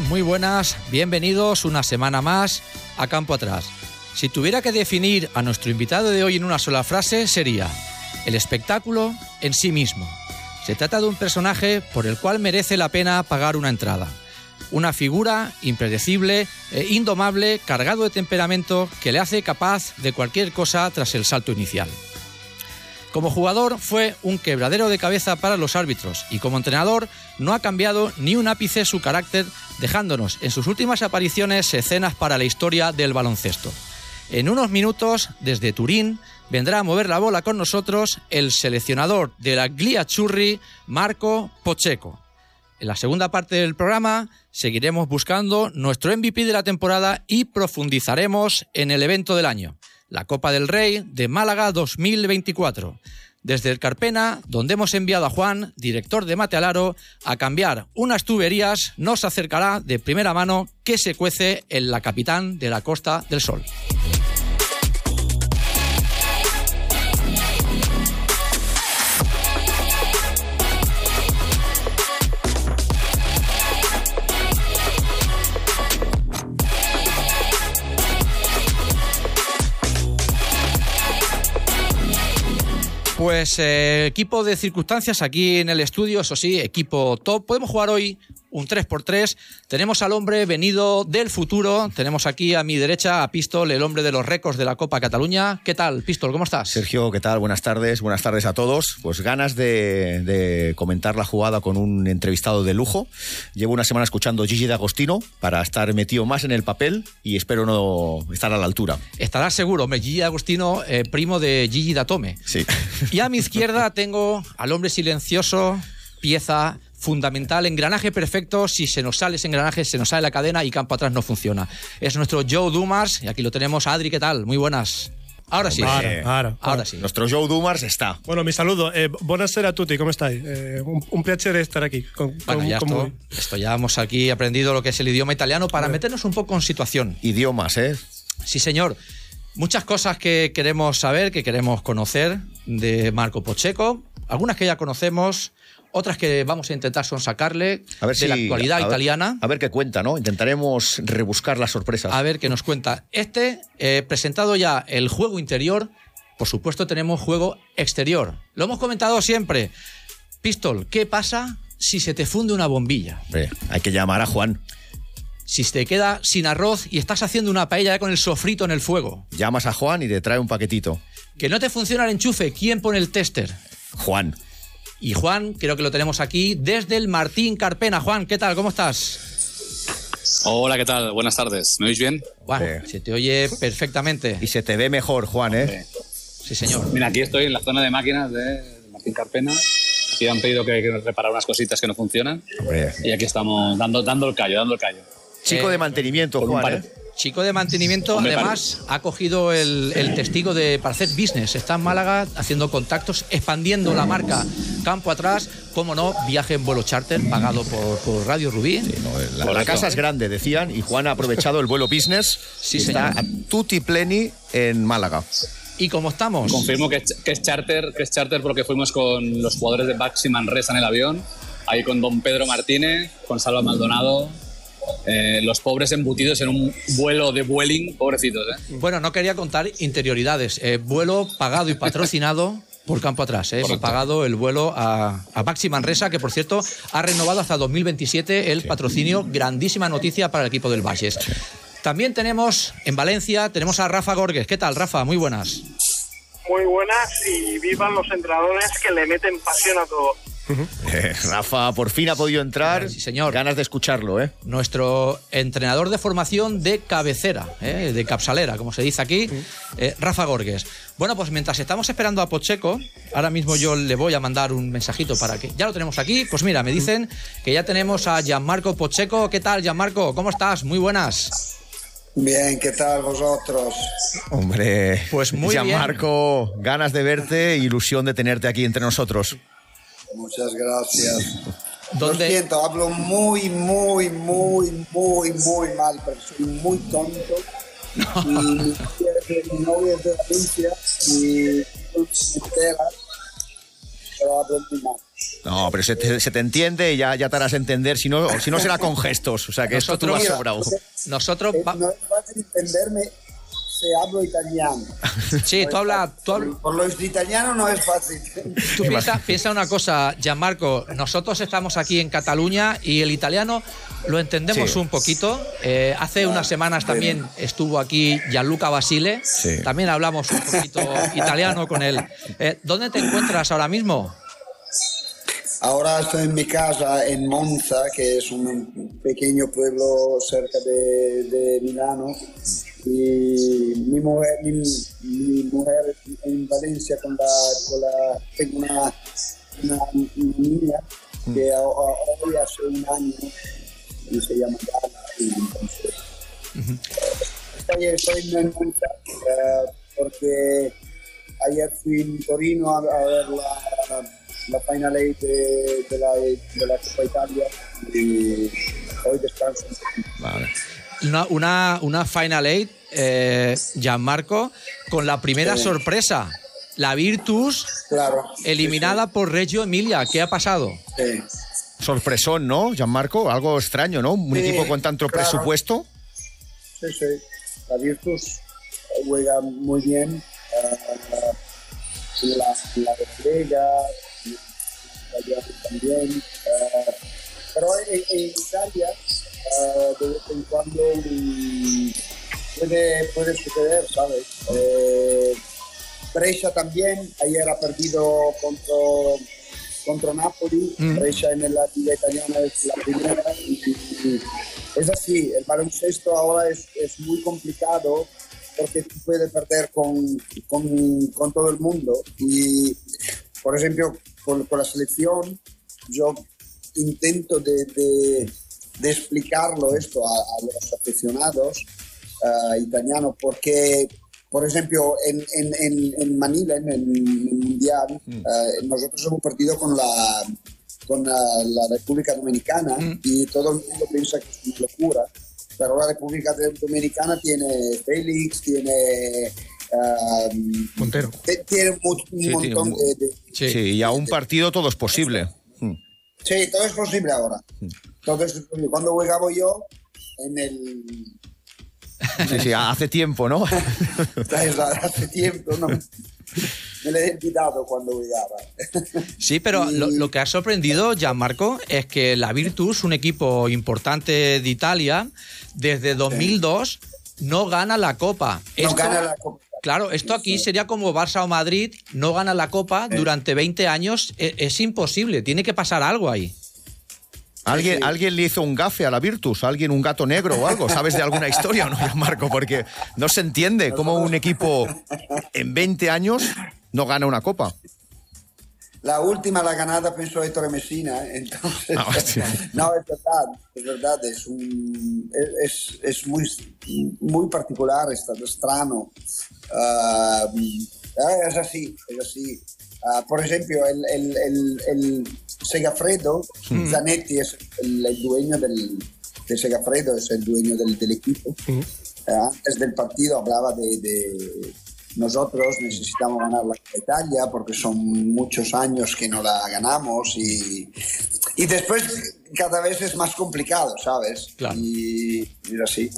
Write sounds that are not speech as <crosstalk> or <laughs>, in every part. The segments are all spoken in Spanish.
Muy buenas, bienvenidos una semana más a Campo Atrás. Si tuviera que definir a nuestro invitado de hoy en una sola frase, sería el espectáculo en sí mismo. Se trata de un personaje por el cual merece la pena pagar una entrada. Una figura impredecible, e indomable, cargado de temperamento, que le hace capaz de cualquier cosa tras el salto inicial. Como jugador fue un quebradero de cabeza para los árbitros y como entrenador no ha cambiado ni un ápice su carácter, dejándonos en sus últimas apariciones escenas para la historia del baloncesto. En unos minutos, desde Turín, vendrá a mover la bola con nosotros el seleccionador de la Glia Churri, Marco Pocheco. En la segunda parte del programa seguiremos buscando nuestro MVP de la temporada y profundizaremos en el evento del año la Copa del Rey de Málaga 2024. Desde el Carpena, donde hemos enviado a Juan, director de Matealaro, a cambiar unas tuberías, nos acercará de primera mano qué se cuece en la capitán de la Costa del Sol. Pues eh, equipo de circunstancias aquí en el estudio, eso sí, equipo top. Podemos jugar hoy un 3x3. Tenemos al hombre venido del futuro. Tenemos aquí a mi derecha a Pistol, el hombre de los récords de la Copa Cataluña. ¿Qué tal, Pistol? ¿Cómo estás? Sergio, ¿qué tal? Buenas tardes. Buenas tardes a todos. Pues ganas de, comentar la jugada con un entrevistado de lujo. Llevo una semana escuchando Gigi D'Agostino para estar metido más en el papel y espero no estar a la altura. Estarás seguro. Gigi D'Agostino, eh, primo de Gigi D'Atome. Sí. Y a mi izquierda tengo al hombre silencioso, pieza fundamental, engranaje perfecto, si se nos sale ese engranaje, se nos sale la cadena y campo atrás no funciona. Es nuestro Joe Dumas y aquí lo tenemos. Adri, ¿qué tal? Muy buenas. Ahora sí. Ahora, ahora sí. Nuestro Joe Dumars está. Bueno, mi saludo. Eh, buonasera a tutti, ¿cómo estáis? Eh, un, placer estar aquí. Con, bueno, ya esto, esto, ya hemos aquí aprendido lo que es el idioma italiano para meternos un poco en situación. Idiomas, ¿eh? Sí, señor. Muchas cosas que queremos saber, que queremos conocer de Marco Pocheco. Algunas que ya conocemos, otras que vamos a intentar son sacarle de la actualidad italiana. a ver qué cuenta, ¿no? Intentaremos rebuscar las sorpresas. A ver qué nos cuenta. Este, eh, presentado ya el juego interior, por supuesto tenemos juego exterior. Lo hemos comentado siempre. Pistol, ¿qué pasa si se te funde una bombilla? hay que llamar a Juan. Si te queda sin arroz y estás haciendo una paella con el sofrito en el fuego. Llamas a Juan y te trae un paquetito. Que no te funciona el enchufe, ¿quién pone el tester? Juan. Y Juan, creo que lo tenemos aquí desde el Martín Carpena. Juan, ¿qué tal? ¿Cómo estás? Hola, ¿qué tal? Buenas tardes. ¿Me oís bien? se te oye perfectamente. Y se te ve mejor, Juan, ¿eh? Sí, señor. Mira, aquí estoy en la zona de máquinas de Martín Carpena. Aquí han pedido que, que reparar unas cositas que no funcionan. Y aquí estamos dando, dando el callo, dando el callo. Chico de mantenimiento, Juan. ¿eh? Chico de mantenimiento, además, ha cogido el, testigo de para hacer business. Está en Málaga haciendo contactos, expandiendo la marca campo atrás. Como no, viaje en vuelo charter pagado por, Radio Rubí. la, casa es grande, decían, y Juan ha aprovechado el vuelo business. <laughs> Sí, está a tutti pleni en Málaga. ¿Y cómo estamos? Confirmo que, es charter, que es charter porque fuimos con los jugadores de Baxi Manresa en el avión, ahí con don Pedro Martínez, con Salva Maldonado, eh, los pobres embutidos en un vuelo de Vueling, pobrecitos. ¿eh? Bueno, no quería contar interioridades. Eh, vuelo pagado y patrocinado <laughs> por campo atrás. ¿eh? Hemos pagado el vuelo a, a Baxi Manresa, que por cierto ha renovado hasta 2027 el patrocinio. Grandísima noticia para el equipo del Valles. También tenemos en Valencia, tenemos a Rafa Gorges. ¿Qué tal, Rafa? Muy buenas. Muy buenas y vivan los entrenadores que le meten pasión a todo. <laughs> Rafa por fin ha podido entrar. Sí, señor. Ganas de escucharlo, ¿eh? Nuestro entrenador de formación de cabecera, ¿eh? de capsalera, como se dice aquí, eh, Rafa Gorges. Bueno, pues mientras estamos esperando a Pocheco, ahora mismo yo le voy a mandar un mensajito para que. Ya lo tenemos aquí. Pues mira, me dicen que ya tenemos a Gianmarco Pocheco. ¿Qué tal, Gianmarco? ¿Cómo estás? Muy buenas. Bien, ¿qué tal vosotros? Hombre, pues muy Gianmarco, ganas de verte, ilusión de tenerte aquí entre nosotros. Muchas gracias. ¿Dónde? Lo siento, hablo muy, muy, muy, muy, muy mal, pero soy muy tonto. <laughs> Y mi novia es de Valencia y pero hablo muy mal. No, pero se te, se te entiende y ya, ya te harás entender. Si no, si no será con gestos. O sea que esto tú Nosotros- has sobrado. Nosotros... Eh, va- No es fácil entenderme hablo italiano. Sí, No tú hablas... hablas Por lo italiano no es fácil. Tú piensa, piensa una cosa, Gianmarco, nosotros estamos aquí en Cataluña y el italiano lo entendemos Sí. un poquito. Eh, hace unas semanas también estuvo aquí Gianluca Basile, Sí. también hablamos un poquito <laughs> italiano con él. Eh, ¿Dónde te encuentras ahora mismo? Ahora estoy en mi casa en Monza, que es un pequeño pueblo cerca de, de Milano. Y mi mujer, mi, mi mujer en Valencia con la, con la tengo una, una, una niña que a- hoy hace un año y se llama Gala. Y entonces, estoy, estoy en Monza eh, porque ayer fui en Torino a, a ver la, la Final Eight de, de la, de la Copa Italia y hoy descanso. Vale. Una, una, una Final Eight, eh, Gianmarco, con la primera Sí. sorpresa. La Virtus Claro. eliminada por Reggio Emilia. ¿Qué ha pasado? Sí. Sorpresón, ¿no, Gianmarco? Algo extraño, ¿no? Un Sí, equipo con tanto claro. presupuesto. Sí, sí. La Virtus juega muy bien. eh, la, la también. eh, pero en, en Italia, eh, de vez en cuando mm, puede, puede suceder, ¿sabes? Eh, Brescia también, ayer ha perdido contra, contra Napoli. Brescia en la liga italiana es la primera. Y, y es así, el baloncesto ahora es, es muy complicado porque tú puedes perder con, con, con todo el mundo. Y, por ejemplo, con, con la selección, yo intento de, de- de explicarlo esto a, a los aficionados ah, italianos, porque, por ejemplo, en, en, en, en Manila, en el, Mundial, ah, nosotros hemos partido con la con la, la República Dominicana y todo el mundo piensa que es una locura, pero la República Dominicana tiene Félix, tiene... ah, Montero. te- tiene mu- un tiene montón mu- de- de, Sí. Sí, y a un partido todo es posible. Mm. Sí, todo es posible ahora. Entonces, cuando jugaba yo, en el. Sí, sí, hace tiempo, ¿no? <laughs> Hace tiempo, ¿no? Me lo he olvidado cuando jugaba. Sí, pero lo, lo que ha sorprendido, Gianmarco, es que la Virtus, un equipo importante de Italia, desde 2002 no gana la Copa. No Esto- gana la Copa. Claro, esto aquí sería como Barça o Madrid, no gana la Copa durante 20 años, e- es, imposible, tiene que pasar algo ahí. ¿Alguien, sí. ¿Alguien le hizo un gafe a la Virtus? ¿Alguien un gato negro o algo? ¿Sabes de alguna historia o no, Marco? Porque no se entiende cómo un equipo en 20 años no gana una copa. La última, la ganada, pensó Héctor Messina. ¿eh? Entonces, No, hostia. <laughs> no, es verdad, es verdad, es, un, es, es muy, muy particular, es extraño. Ah, es así, es así. Ah, por ejemplo, el, el, el, el Segafredo, Zanetti es el, dueño del, de Segafredo, es el dueño del, del equipo. Ah, antes del partido hablaba de, de nosotros necesitamos ganar la Italia porque son muchos años que no la ganamos y, y después cada vez es más complicado, ¿sabes? Claro. Y, y así.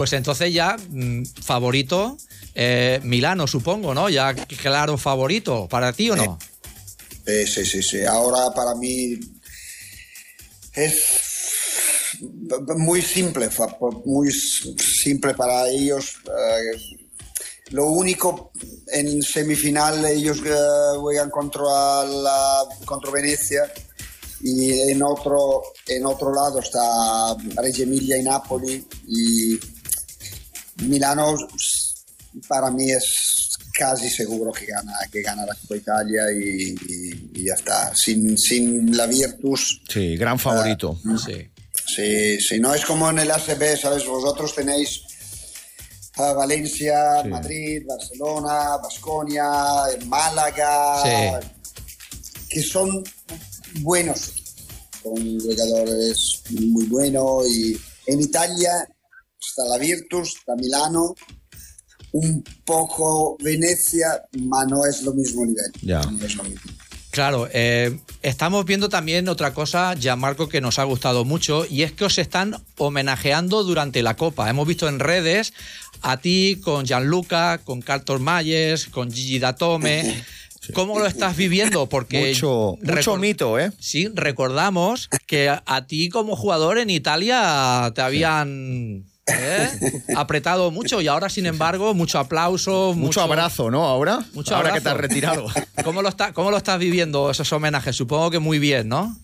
Pues entonces ya, mm, favorito, eh, Milano, supongo, ¿no? Ya claro favorito, ¿para ti o no? Sí, sí, sí, sí. Ahora para mí es muy simple, muy simple para ellos. Eh, lo único en semifinal ellos eh, juegan contra la contra Venecia y en otro en otro lado está Reggio Emilia y Napoli y Milano para mí es casi seguro que gana que gana la Copa Italia y, y- y ya está sin, sin la Virtus Sí, gran favorito. Sí. Sí, sí, no es como en el ACB, ¿sabes? Vosotros tenéis a Valencia, Sí. Madrid, Barcelona, Basconia, Málaga, Sí. que son buenos, con jugadores muy buenos. Y en Italia está la Virtus, está Milano, un poco Venecia, pero no es lo mismo nivel. Ya. No es lo mismo. Claro, eh, estamos viendo también otra cosa, Gianmarco, que nos ha gustado mucho, y es que os están homenajeando durante la Copa. Hemos visto en redes a ti con Gianluca, con Carlton Mayes, con Gigi Datome. <laughs> ¿Cómo lo estás viviendo? Porque Mucho, mucho mito, ¿eh? Sí, recordamos que a, a ti como jugador en Italia te habían ¿eh? apretado mucho y ahora, sin embargo, mucho aplauso, Mucho, abrazo, ¿no? Ahora, Mucho ahora abrazo. que te has retirado. <laughs> ¿Cómo lo, está, ¿Cómo lo estás viviendo esos homenajes? Supongo que muy bien, ¿no?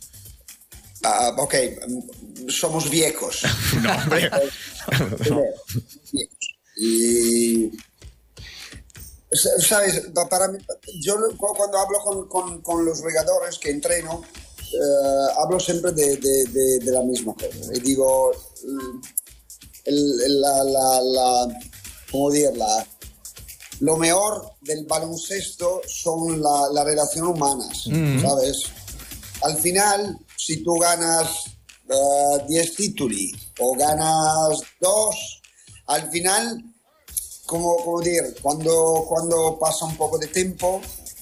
Ah, ok, somos viejos. <laughs> no, hombre. Y. sa- ¿Sabes? Pa- Para mí, yo cu- cuando hablo con, con- con los regadores que entreno, eh, hablo siempre de, de- de- de la misma cosa. Y digo, el- la, la, la- ¿cómo decirla? Lo mejor del baloncesto son la- las relaciones humanas, ¿sabes? Al final, si tú ganas eh, 10 títulos o ganas 2, al final, como, como decir, cuando, cuando pasa un poco de tiempo,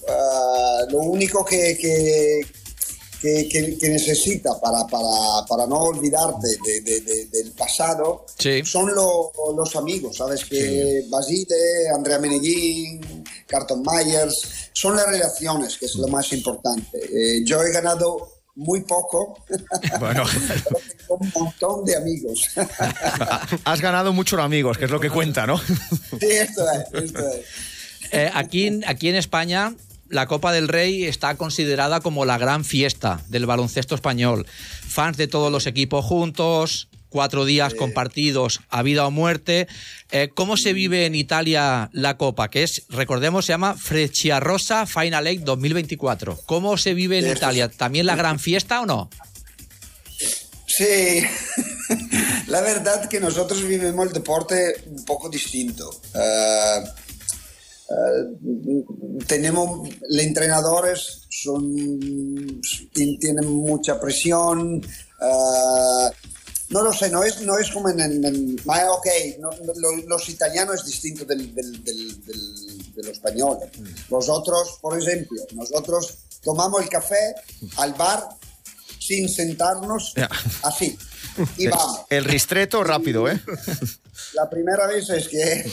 eh, lo único que, que, que, que- que necesita para, para, para no olvidarte de- de- de- del pasado Sí. son lo- los amigos, ¿sabes? Que Basile, Andrea Menellín, Carton Myers, son las relaciones, que es lo más importante. Eh, yo he ganado muy poco, <laughs> Bueno, <laughs> pero tengo un montón de amigos. <laughs> has ganado muchos amigos, que es lo que cuenta, ¿no? sí, esto es, esto es. Eh, aquí, aquí en España, la Copa del Rey está considerada como la gran fiesta del baloncesto español. Fans de todos los equipos juntos, cuatro días compartidos a vida o muerte. Eh, ¿Cómo se vive en Italia la Copa? Que es, recordemos, se llama Frecciarossa Final Eight 2024. ¿Cómo se vive en Italia? ¿También la gran fiesta o no? Sí, <laughs> la verdad que nosotros vivimos el deporte un poco distinto. Eh, eh, tenemos, los entrenadores son, tien- tienen mucha presión. eh, no lo sé, no es, no es como en... en- en- ah, ok, no- lo- los italianos es distinto del, del- del- del- de los españoles. Nosotros, por ejemplo, nosotros tomamos el café al bar sin sentarnos, Ya. así. Y <laughs> vamos. El ristreto rápido, ¿eh? La primera vez es que,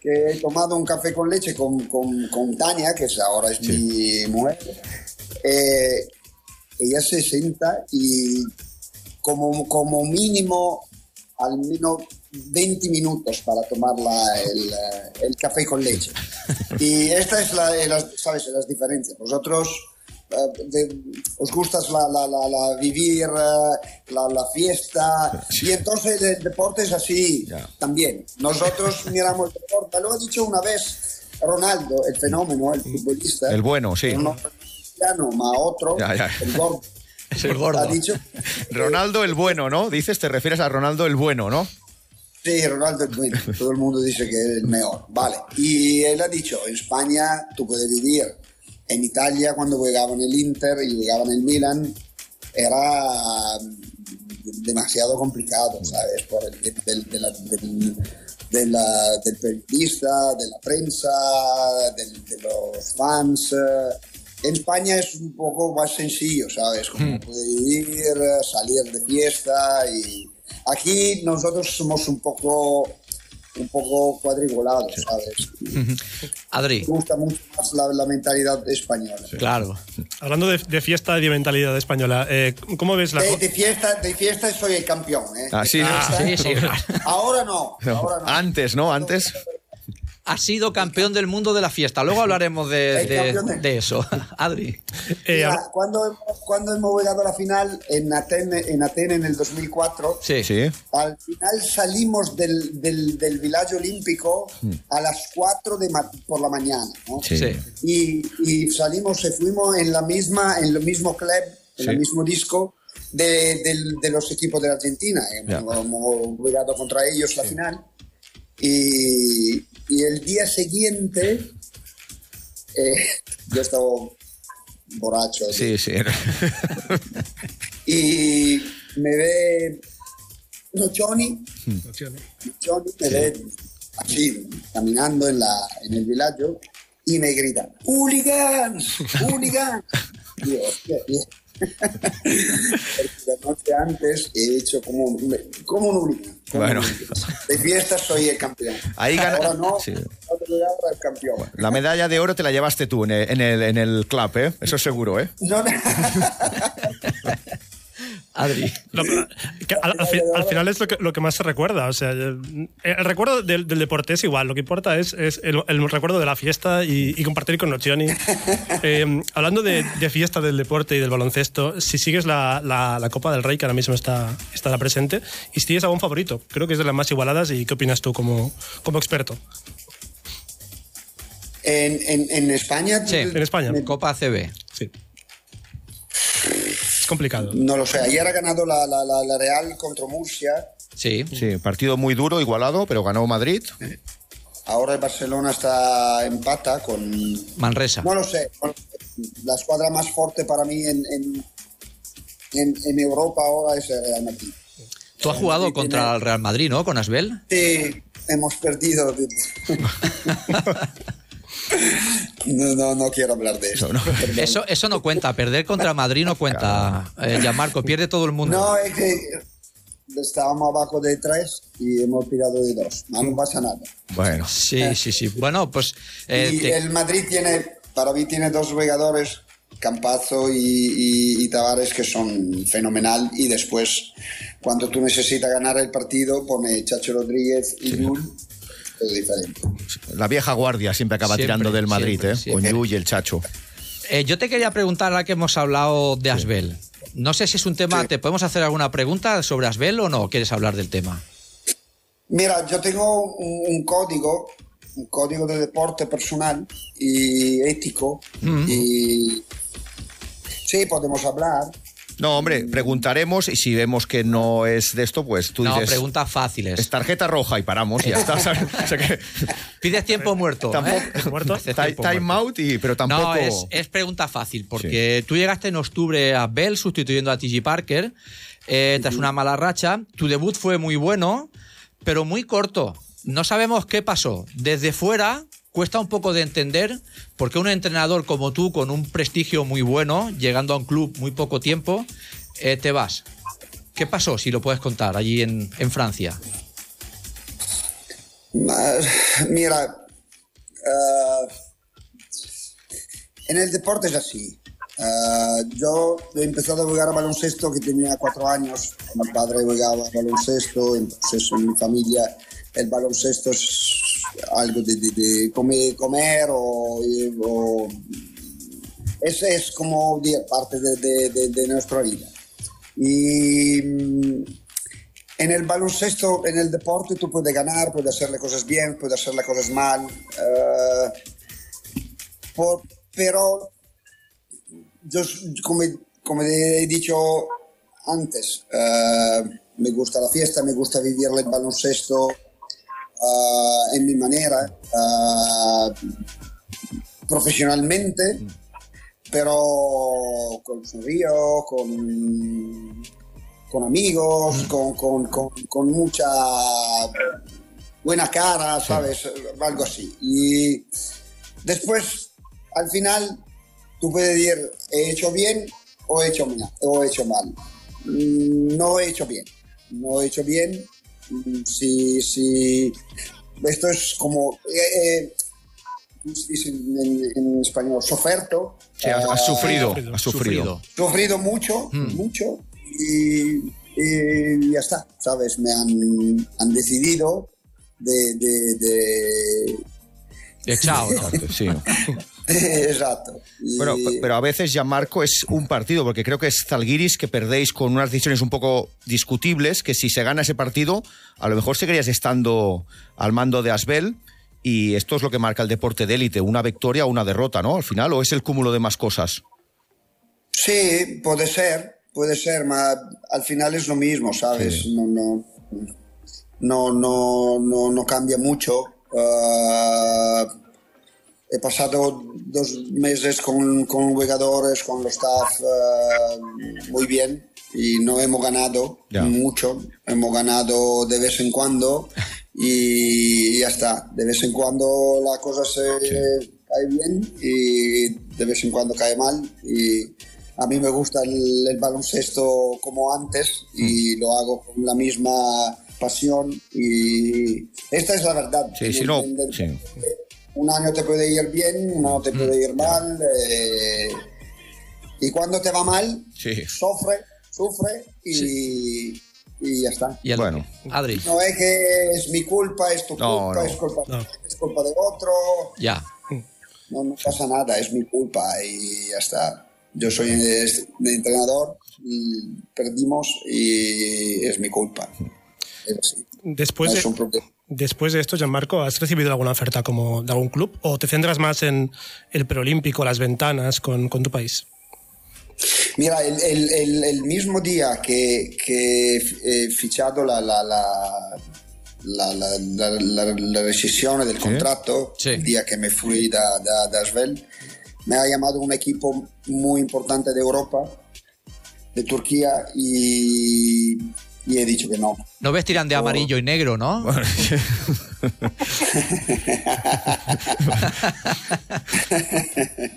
que he tomado un café con leche con, con, con Tania, que ahora es mi mujer. Eh, ella se sienta y como, como mínimo al menos 20 minutos para tomar la- el, el café con leche. <laughs> Y esta es la, las, ¿sabes? las diferencias. Vosotros de- os gusta la, la, la, la vivir eh, la, la fiesta y entonces el deporte es así Ya. también. Nosotros <laughs> miramos el deporte. Lo ha dicho una vez Ronaldo, el fenómeno, el futbolista. El bueno, sí. No cristiano, ma otro, Ya, ya. el gordo. Es el gordo. Ha dicho <laughs> Ronaldo el bueno, ¿no? Dices, te refieres a Ronaldo el bueno, ¿no? Sí, Ronaldo es bueno. <laughs> Todo el mundo dice que es el mejor. Vale. Y él ha dicho, en España tú puedes vivir. En Italia, cuando jugaban el Inter y jugaban el Milan, era mm, demasiado complicado, ¿sabes? Por el del, de la- del, de la- del periodista, de la prensa, del- de los fans. En España es un poco más sencillo, ¿sabes? Como puede vivir, eh, salir de fiesta y aquí nosotros somos un poco un poco cuadriculados, ¿sabes? Adri, Me gusta mucho más la, la mentalidad española. claro. Hablando de, de fiesta y de mentalidad española, eh, ¿cómo ves la De, de fiesta, de fiesta soy el campeón, ¿eh? Ah, sí, fiesta- Sí, sí. Ahora no, ahora no. Antes, ¿no? Antes. Ha sido campeón del mundo de la fiesta. Luego hablaremos de, de- de- de eso. <laughs> Adri. eh, cuando, hemos- cuando hemos llegado a la final en Atenas en, Atenas en el 2004, Sí. Sí. al final salimos del, del, del villaggio olímpico a las 4 de por la mañana, ¿no? Hmm. Sí. Y, y salimos, se fuimos en la misma, en el mismo club, en Sí. el mismo disco de, del- de los equipos de la Argentina. Hemos jugado contra ellos la final. Y, y el día siguiente, eh, yo estaba borracho Sí, sí. y me ve Nocioni, Nocioni me ve así, caminando en, la, en el villaggio y me grita, hooligans, hooligans. tío. Porque la noche antes he hecho como, un- como un único. Bueno. De fiesta soy el campeón. Ahí gana- Ahora no, sí. dar el campeón. La medalla de oro te la llevaste tú en el, en el, en el club, ¿eh? Eso es seguro, ¿eh? No, no. <laughs> Adri. Lo- que al, al fi- al final es lo que, lo que más se recuerda. O sea, el, el recuerdo del, del deporte es igual. Lo que importa es, es el, el recuerdo de la fiesta y, y compartir con Nocioni. Eh, hablando de, de fiesta del deporte y del baloncesto, si sigues la, la- la Copa del Rey, que ahora mismo está, estará presente, y si tienes algún favorito, creo que es de las más igualadas. ¿Y qué opinas tú como, como experto? En, en, en España. Sí, En España. Copa CB. Sí. Complicado. No lo sé. Ayer ha ganado la, la, la, la Real contra Murcia. Sí. Sí, partido muy duro, igualado, pero ganó Madrid. Ahora el Barcelona está empata con. Manresa. No lo sé. La escuadra más fuerte para mí en, en, en, en Europa ahora es el Real Madrid. Tú has jugado contra tiene- el Real Madrid, ¿no? Con Asbel. Sí, hemos perdido. <laughs> No, no, no quiero hablar de eso. Eso, eso no cuenta. Perder contra Madrid no cuenta. Eh, Gianmarco, pierde todo el mundo. No, es que estábamos abajo de tres y hemos tirado de dos. No, pasa nada. Bueno, Sí, sí, sí. Bueno, pues. eh, y te- el Madrid tiene, para mí tiene dos jugadores, Campazzo y, y, y Tavares, que son fenomenal. Y después, cuando tú necesitas ganar el partido, pone Chacho Rodríguez y Lul. Diferente. la vieja guardia siempre acaba Siempre, tirando del Madrid, siempre, ¿eh? siempre. Con Yu y el Chacho. eh, yo te quería preguntar, ahora que hemos hablado de Asbel. No sé si es un tema. Sí. ¿Te podemos hacer alguna pregunta sobre Asbel o no? ¿Quieres hablar del tema? Mira, yo tengo un, un código, un código de deporte personal y ético. Y sí, podemos hablar. No, hombre, preguntaremos y si vemos que no es de esto, pues tú no, dices. preguntas fáciles. Es tarjeta roja y paramos y ya está. ¿sabes? O sea que <laughs> Pides tiempo muerto. Tampoco- ¿eh? ¿Muerto? Ti- tiempo time muerto. out, y, pero tampoco. No, es, es pregunta fácil, porque tú llegaste en octubre a Bell sustituyendo a TG Parker eh, tras una mala racha. Tu debut fue muy bueno, pero muy corto. No sabemos qué pasó. Desde fuera cuesta un poco de entender por qué un entrenador como tú, con un prestigio muy bueno, llegando a un club muy poco tiempo, eh, te vas. ¿Qué pasó, si lo puedes contar, allí en, en Francia? Mira, ah, en el deporte es así. Ah, yo he empezado a jugar a baloncesto que tenía cuatro años. Mi padre jugaba a baloncesto, entonces en mi familia el baloncesto es algo de, de- de comer, o, o- es, es como parte de, de- de- nuestra vida. Y mm, en el baloncesto, en el deporte, tú puedes ganar, puedes hacerle cosas bien, puedes hacerle cosas mal. eh, por- pero yo, como, como he dicho antes, eh, me gusta la fiesta, me gusta vivir el baloncesto eh, en mi manera, eh, profesionalmente, pero con sonrío, con, con amigos, con, con- con- con mucha buena cara, ¿sabes? Algo así. Y después, al final, tú puedes decir, he hecho bien o he hecho mal. O he hecho mal. Mm, No he hecho bien. No he hecho bien. Mm, Si, si, esto es como, eh, eh, ¿cómo se dice en, en- en español? Soferto. Sí, has, Ah, sufrido, has sufrido. sufrido mucho, mucho, y, y ya está, ¿sabes? Me han, han decidido de... de, de- chao, <laughs> ¿no? Sí. <laughs> Exacto. Y- Bueno, pe- pero a veces ya Marco es un partido, porque creo que es Zalgiris que perdéis con unas decisiones un poco discutibles, que si se gana ese partido, a lo mejor seguirías estando al mando de Asbel, y esto es lo que marca el deporte de élite, una victoria o una derrota, ¿no? Al final, o es el cúmulo de más cosas. Sí, puede ser, puede ser, ma al final es lo mismo, ¿sabes? No, no, no, no, no, no cambia mucho. Ah, he pasado dos meses con, con jugadores, con los staff ah, muy bien y no hemos ganado Ya. mucho, hemos ganado de vez en cuando y ya está. De vez en cuando la cosa se cae bien y de vez en cuando cae mal. Y a mí me gusta el, el baloncesto como antes y Mm. lo hago con la misma pasión y esta es la verdad. Sí, si no, sí. Un año te puede ir bien, un año te puede Mm. ir mal. eh, y cuando te va mal, Sí. sufre, sufre y, y ya está. Y el- Bueno. Adri, No es que es mi culpa, es tu No, culpa, no. Es, culpa No. es culpa de otro. ya. No, no pasa nada, es mi culpa y ya está. Yo soy el entrenador, y perdimos y es mi culpa. Es así. Después No de, es un problema. Después de esto, Gianmarco, ¿has recibido alguna oferta como de algún club o te centras más en el preolímpico, las ventanas con, con tu país? Mira, el, el- el- el mismo día que, que he fichado la, la, la, la, la, la- la- la rescisione del contrato, Sí. el día que me fui da, da, da Asvel, me ha llamado un equipo muy importante de Europa, de Turquía, y, y he dicho que no. No vestirán de amarillo y negro, ¿no? <laughs> <laughs>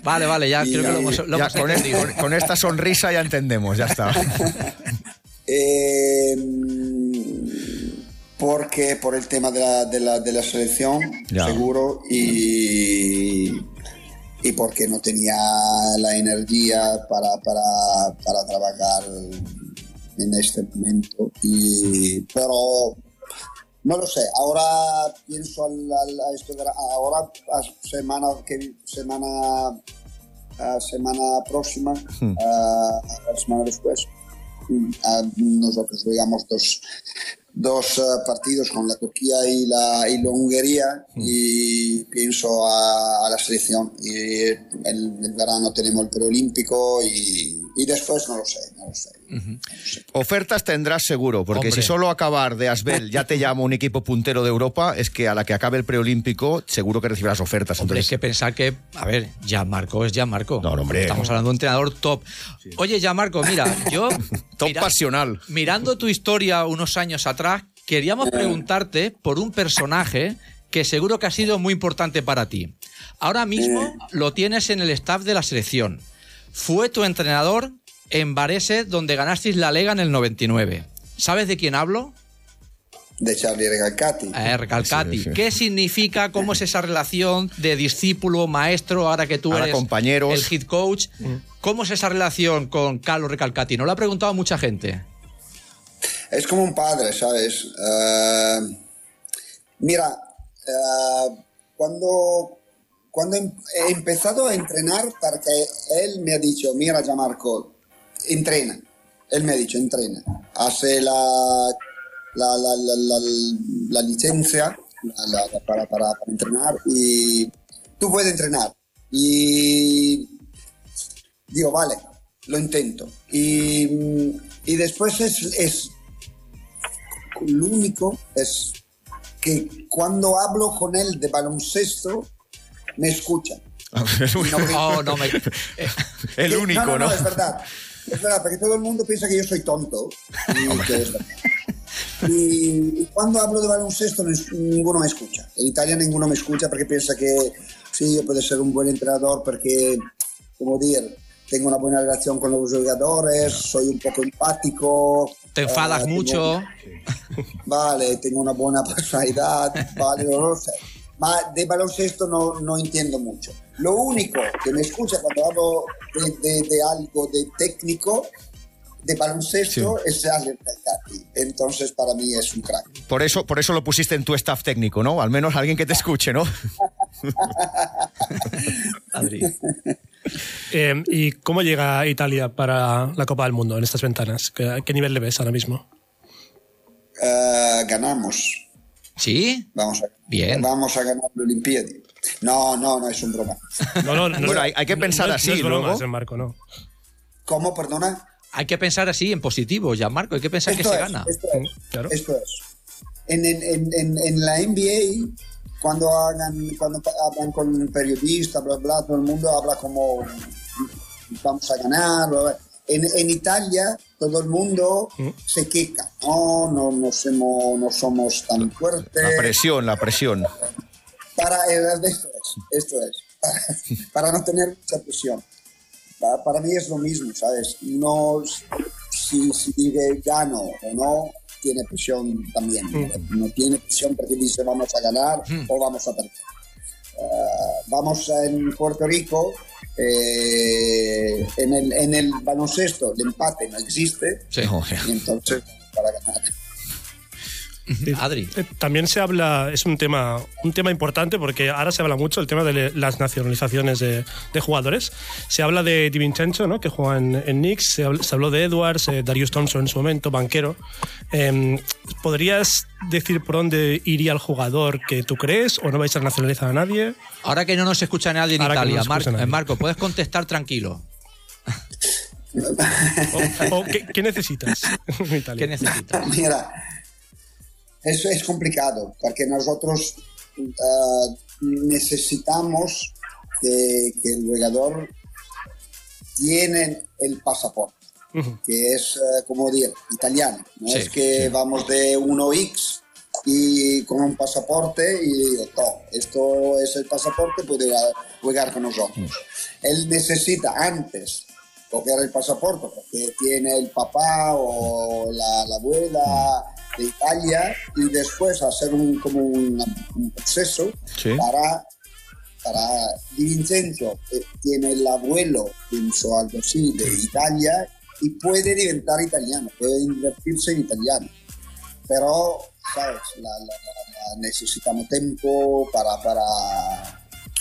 vale, vale, ya Y- creo que lo hemos, lo Ya, hemos con, es- entendido. con- con esta sonrisa ya entendemos, ya está. <laughs> Eh, porque por el tema de la, de la, de la selección, Ya. seguro, y, y porque no tenía la energía para, para, para trabajar en este momento. Y, pero no lo sé, ahora pienso al, al- a esto, de la- ahora a semana que semana a semana próxima, a, a la semana después, nosotros jugamos dos, dos eh, partidos con la Turquía y la, y la Hungría y pienso a, a la selección. Y el, el verano tenemos el preolímpico y, y después no lo sé, no lo sé. Ofertas tendrás seguro, porque Hombre. si solo acabar de Asbel ya te llama un equipo puntero de Europa, es que a la que acabe el preolímpico seguro que recibirás ofertas. Hombre, hay Entonces, que pensar que, a ver, ya Marco es ya Marco. No, no, hombre. Estamos hablando de un entrenador top. Oye, ya Marco, mira, yo. <laughs> Top pasional. Mirando tu historia unos años atrás, queríamos preguntarte por un personaje que seguro que ha sido muy importante para ti. Ahora mismo lo tienes en el staff de la selección. Fue tu entrenador en Varese, donde ganasteis la Lega en el 99. ¿Sabes de quién hablo? De Charlie Recalcati. Eh, Recalcati. Sí, sí. ¿Qué significa, cómo es esa relación de discípulo, maestro, ahora que tú Ahora eres compañeros. el head coach? ¿Cómo es esa relación con Carlos Recalcati? No lo ha preguntado mucha gente. Es como un padre, ¿sabes? Eh, mira, eh, cuando, cuando em- he empezado a entrenar, porque él me ha dicho, mira, Gianmarco, entrena. Él me ha dicho, entrena. Hace la, la, la, la, la- la licencia la- la- la- para, para, para entrenar y tú puedes entrenar. Y digo, vale, lo intento. Y, y después es, es lo único es que cuando hablo con él de baloncesto, me escucha. No me. <laughs> <laughs> el único, no, ¿no? no, es verdad. Es verdad, porque todo el mundo piensa que yo soy tonto. Y, <laughs> que es verdad. Y- y cuando hablo de baloncesto, no es- ninguno me escucha. En Italia ninguno me escucha porque piensa que sí, yo puedo ser un buen entrenador porque, como decir, tengo una buena relación con los jugadores, soy un poco empático. te enfadas eh, tengo- mucho. <laughs> Vale, tengo una buena personalidad, vale, no lo sé. De baloncesto no, no entiendo mucho. Lo único que me escucha cuando hablo de, de- de algo de técnico, de baloncesto, es Charlie Recalcati. Entonces, para mí es un crack. Por eso, por eso lo pusiste en tu staff técnico, ¿no? Al menos alguien que te escuche, ¿no? <laughs> Adri. Eh, ¿Y cómo llega Italia para la Copa del Mundo en estas ventanas? ¿Qué, qué nivel le ves ahora mismo? Eh, ganamos. ¿Sí? Vamos a, Bien. vamos a ganar la Olimpiada. No, no, no es un broma. No, no, no, Bueno, hay- hay que pensar no, así, No es broma, luego. Marco, no. ¿Cómo, perdona? Hay que pensar así, en positivo, ya Marco. Hay que pensar que se gana. Esto es. Claro. Esto es. En, en, en, en, la NBA, cuando, hagan, cuando hablan con un periodista, bla, bla, todo el mundo habla como vamos a ganar. bla, bla. En, en Italia, todo el mundo se queja. No, no, no, somos, no somos tan fuertes. La presión, la presión. Para, eh, esto es, esto es. <laughs> para no tener mucha presión. Para, para mí es lo mismo, ¿sabes? No, si, si gano o no, tiene presión también. No tiene presión porque dice vamos a ganar o vamos a perder. Ah, vamos en Puerto Rico, eh, en, el, en el baloncesto el empate no existe, Sí. y entonces para ganar. Adri. Eh, También se habla, es un tema, un tema importante porque ahora se habla mucho del tema de las nacionalizaciones de, de jugadores. Se habla de Di Vincenzo, ¿no? que juega en, en Knicks, se, habl- se habló de Edwards, eh, Darius Thompson en su momento, banquero. Em, ¿Podrías decir por dónde iría el jugador que tú crees o no vais a nacionalizar a nadie? Ahora que no nos escucha nadie en Ahora no Italia, Mar- nadie. Marco, puedes contestar tranquilo. <laughs> ¿O, o qué, qué necesitas en Italia? ¿Qué necesitas? Mira, eso es complicado porque nosotros ah, necesitamos que, que el jugador tiene el pasaporte, que es, ah, como decir, italiano. No Sí, es que vamos de 1X y con un pasaporte y digo, "No, esto es el pasaporte, puede jugar con nosotros. Él necesita antes coger el pasaporte porque tiene el papá o la, la abuela de Italia y después hacer un, como un, un proceso Sí. para para Di Vincenzo eh, tiene el abuelo, pienso algo así, de Italia y puede diventar italiano, puede invertirse en italiano. Pero, ¿sabes? La- la- la- necesitamos tiempo para, para,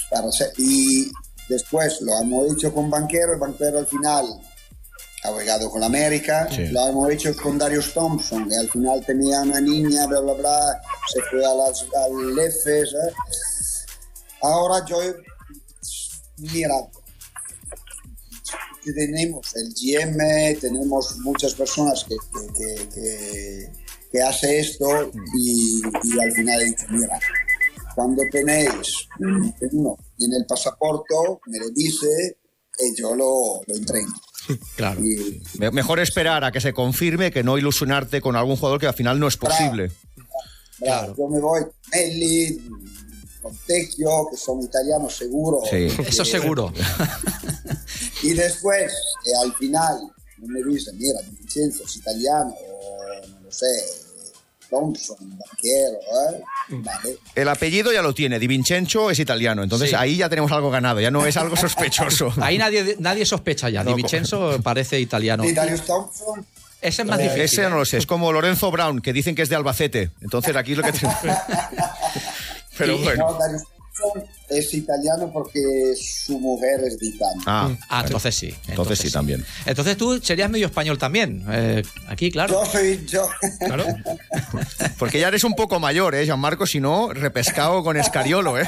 para hacer. Y después lo hemos hecho con Banquero, el Banquero al final ha jugado con la América, Sí. lo hemos hecho con Darius Thompson, que al final tenía una niña, bla, bla, bla, se fue a las, al. ¿eh? Ahora yo, mira, tenemos el GM, tenemos muchas personas que, que, que, que, hace esto y, y al final dicho, mira, cuando tenéis uno en el pasaporte, me lo dice y yo lo, lo entreno. Claro. Y, Mejor esperar a que se confirme que no ilusionarte con algún jugador que al final no es posible. Bravo, Yo me voy con Melli, con Tecchio, que son italianos seguro. Sí. Eso seguro. <laughs> Y después, eh, al final, me dicen, mira, Vincenzo es italiano, o no lo sé, Thompson, banquero, ¿eh? Vale. El apellido ya lo tiene, Di Vincenzo es italiano, entonces Sí. ahí ya tenemos algo ganado, ya no es algo <laughs> sospechoso. <laughs> Ahí nadie, nadie sospecha ya. No, Di Vincenzo parece italiano. Y Darius Thompson, Ese es más difícil. Ese no ¿eh? lo sé, es como Lorenzo Brown, que dicen que es de Albacete. Entonces aquí lo que tenemos. <laughs> Pero bueno. no, Es italiano porque su mujer es de Italia. Ah, Ah, entonces sí. Entonces sí, también. Entonces tú serías medio español también. Eh, aquí, claro. Yo soy yo. Claro. <laughs> porque ya eres un poco mayor, ¿eh, Gianmarco? Si no, repescado con Escariolo, ¿eh?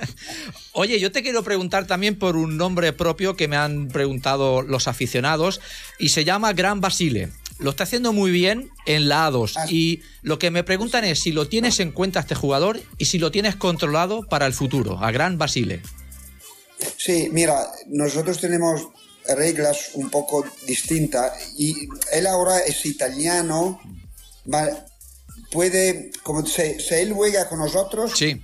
<laughs> Oye, yo te quiero preguntar también por un nombre propio que me han preguntado los aficionados y se llama Gran Basile. Lo está haciendo muy bien en la A2 Ah. y lo que me preguntan es si lo tienes en cuenta este jugador y si lo tienes controlado para el futuro, a Gran Basile. Sí, mira, nosotros tenemos reglas un poco distintas y él ahora es italiano, puede, como se, si él juega con nosotros, Sí,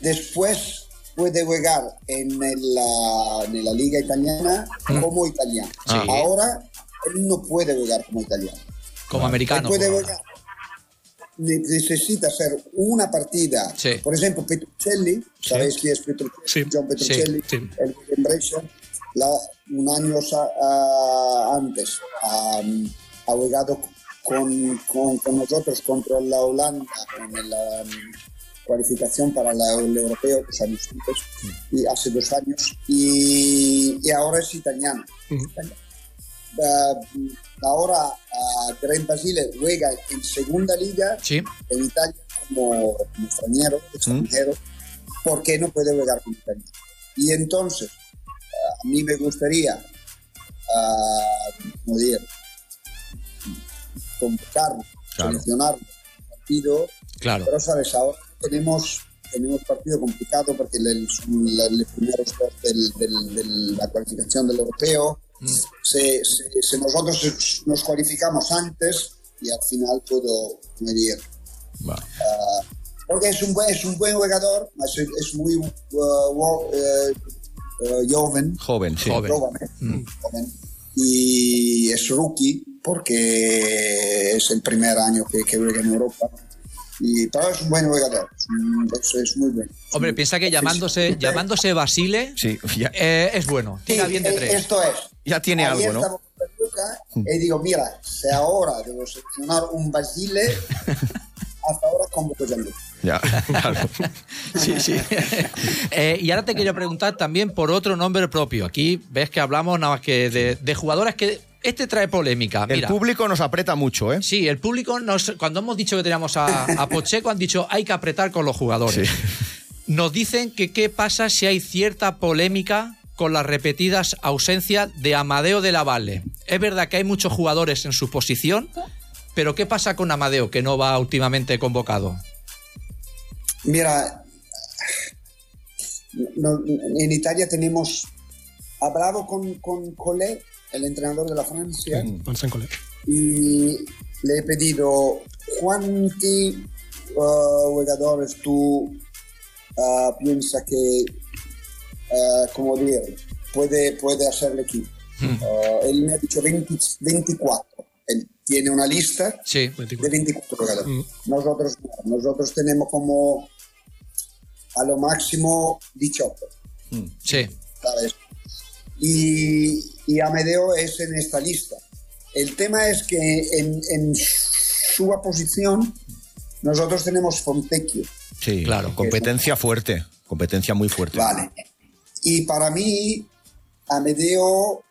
después puede jugar en la, en la liga italiana como italiano. Sí. Ahora él no puede jugar como italiano. como Él americano. puede. Ne- Necesita hacer una partida. Sí. Por ejemplo, Petruccelli, ¿sabéis quién es Petruccelli? Sí. John Petruccelli, el en Brescia, la- un año sa- antes ah, ha jugado con, con- con nosotros contra la Holanda en la mm, cualificación para la- el europeo dos años antes, y hace dos años, y, y ahora es italiano. Italiano. Ah, ahora uh, Grant Basile juega en segunda liga Sí, en Italia como, como extranjero, extranjero, ¿por qué no puede jugar con italiano? Y entonces, ah, a mí me gustaría, ah, como decir, convocarlo, Claro. seleccionarlo, partido, claro. pero sabes, ahora tenemos tenemos partido complicado porque los primeros dos de la cualificación del europeo. Se, se- se nosotros nos cualificamos antes y al final puedo medir Va. ah, porque es un buen, es un buen jugador, es, es muy uh, eh, joven, Joven, sí. Joven. joven, joven. y es rookie porque es el primer año que, que juega en Europa. Y, pero es un buen jugador, es, un- es- muy bueno. Hombre, piensa que llamándose, llamándose Basile Sí, ya, eh, es bueno. Sí, Tira bien de eh, tres. Esto es. ya tiene algo, ¿no? Luca y digo, mira, si ahora debo seleccionar un Basile, <laughs> hasta ahora convoco Gianluca. Ya, claro. <laughs> Sí, sí. <laughs> Eh, y ahora te quiero preguntar también por otro nombre propio. Aquí ves que hablamos nada más que de, de jugadores que. Este trae polémica. El Mira, público nos aprieta mucho, ¿eh? Sí, el público, nos, cuando hemos dicho que teníamos a, a Pocheco, han dicho hay que apretar con los jugadores. Sí. Nos dicen que qué pasa si hay cierta polémica con las repetidas ausencias de Amadeo de la Valle. Es verdad que hay muchos jugadores en su posición, pero ¿qué pasa con Amadeo, que no va últimamente convocado? Mira, no- en Italia tenemos hablado con, con el entrenador de la Francia, Vincent Collet. y le he pedido cuántos uh, jugadores tú uh, piensas que, uh, como dire, puede, puede hacer el equipo. Uh, él me ha dicho 20 24. Él tiene una lista Sí, de 24 jugadores. Nosotros no. Nosotros tenemos como a lo máximo 18, sí, ¿sabes? Y, y Amedeo es en esta lista. El tema es que en, en su posición nosotros tenemos Fontecchio, Sí, Claro. Competencia fuerte. Competencia muy fuerte. ¿vale? Y para mí, Amedeo,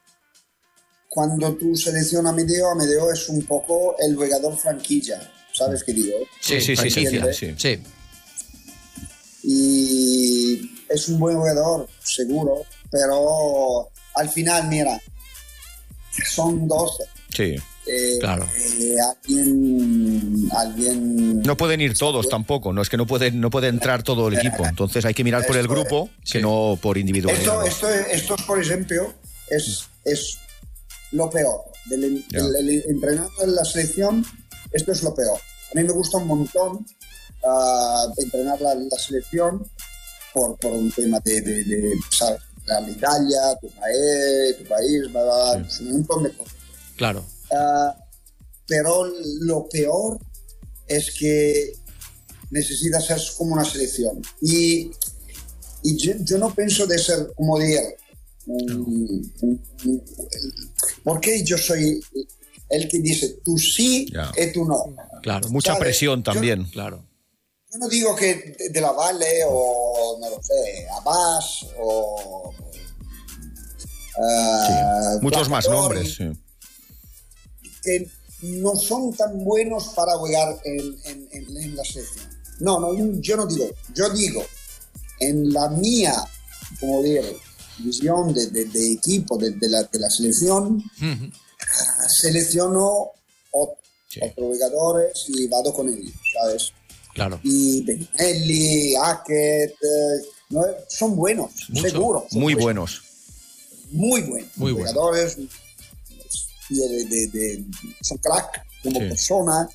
cuando tú seleccionas Amedeo, Amedeo es un poco el jugador franquicia, ¿sabes qué digo? Sí, sí, sí, sí, sí. sí. y es un buen jugador, seguro, pero al final, mira, son 12. Sí. Eh, Claro. eh, alguien, alguien No pueden ir todos tampoco, no es que no pueden, no puede entrar todo el equipo. Entonces hay que mirar por el Esto es. grupo que Sí. no por individualidad. Esto, esto, esto, por ejemplo, es, es lo peor. Del, de la selección, esto es lo peor. A mí me gusta un montón ah, entrenar la, la selección por, por un tema de, de, de, ¿sabes? La Italia, tu país, tu país, bla, bla, bla, un montón de cosas. Claro. Ah, pero lo peor es que necesitas ser como una selección. Y, y yo, yo no pienso de ser, como un- porque yo soy el que dice tú sí y tú no. Claro, Mucha ¿sabes? presión Yo- también. claro. Yo no digo que de, la Valle o, no lo sé, Abbas o... ah, Muchos más nombres. sí. que no son tan buenos para jugar en, en- en- en la selección. No, no, yo no digo, yo digo, en la mía, como dire, visión de, de- de equipo de, la, de la selección, selecciono Sí. otros jugadores y vado con ellos, ¿sabes? Claro. Y Benelli, Hackett, eh, no, son buenos, Mucho. seguro. son Muy buenos muy buenos. Muy buenos. jugadores de, de- de- son crack como Sí. persona.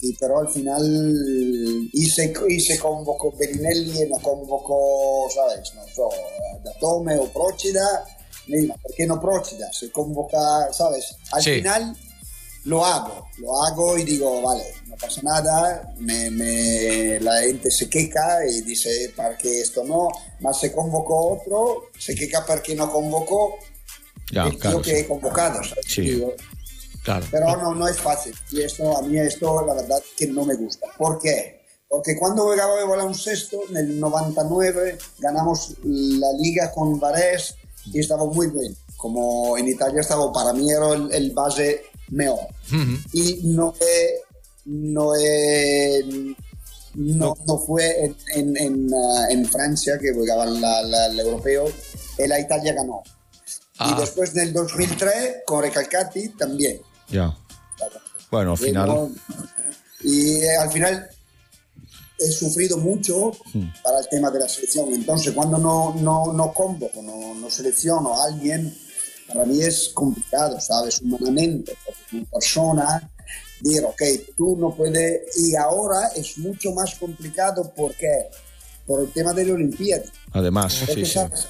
Y, pero al final y se convocó Berinelli y no convocó, ¿sabes? No so, Datome o Procida. ¿por qué no Procida? Se convoca, ¿sabes? Al Sí. final lo hago, lo hago y digo, vale, no pasa nada, me, me- la gente se queja y dice, ¿para qué esto no? Más se convocó otro, se queja porque no convocó Ya, el tío que sí. he convocado. ¿sabes? Sí. Digo, Claro. pero no, no es fácil. Y esto, a mí esto, la verdad, que no me gusta. ¿Por qué? Porque cuando jugaba de baloncesto, en el 99, ganamos la liga con Varese y estaba muy bien. Como en Italia estaba, para mí era el, el base mejor. Ujú. Y no no he- no, no fue en, en, en, ah, en Francia que jugaban la, la- el europeo, la Italia ganó. Ah. Y después del 2003, con Recalcati también. Ya. Bueno, al final. no- Y eh, al final he sufrido mucho para el tema de la selección. Entonces, cuando no, no, no convoco, no, no selecciono a alguien, para mí es complicado, ¿sabes? Humanamente, porque como persona Dir, ok, tú no puedes. Y ahora es mucho más complicado porque por el tema de la Olimpiada. Además, sí, Porque, sí. ¿sabes?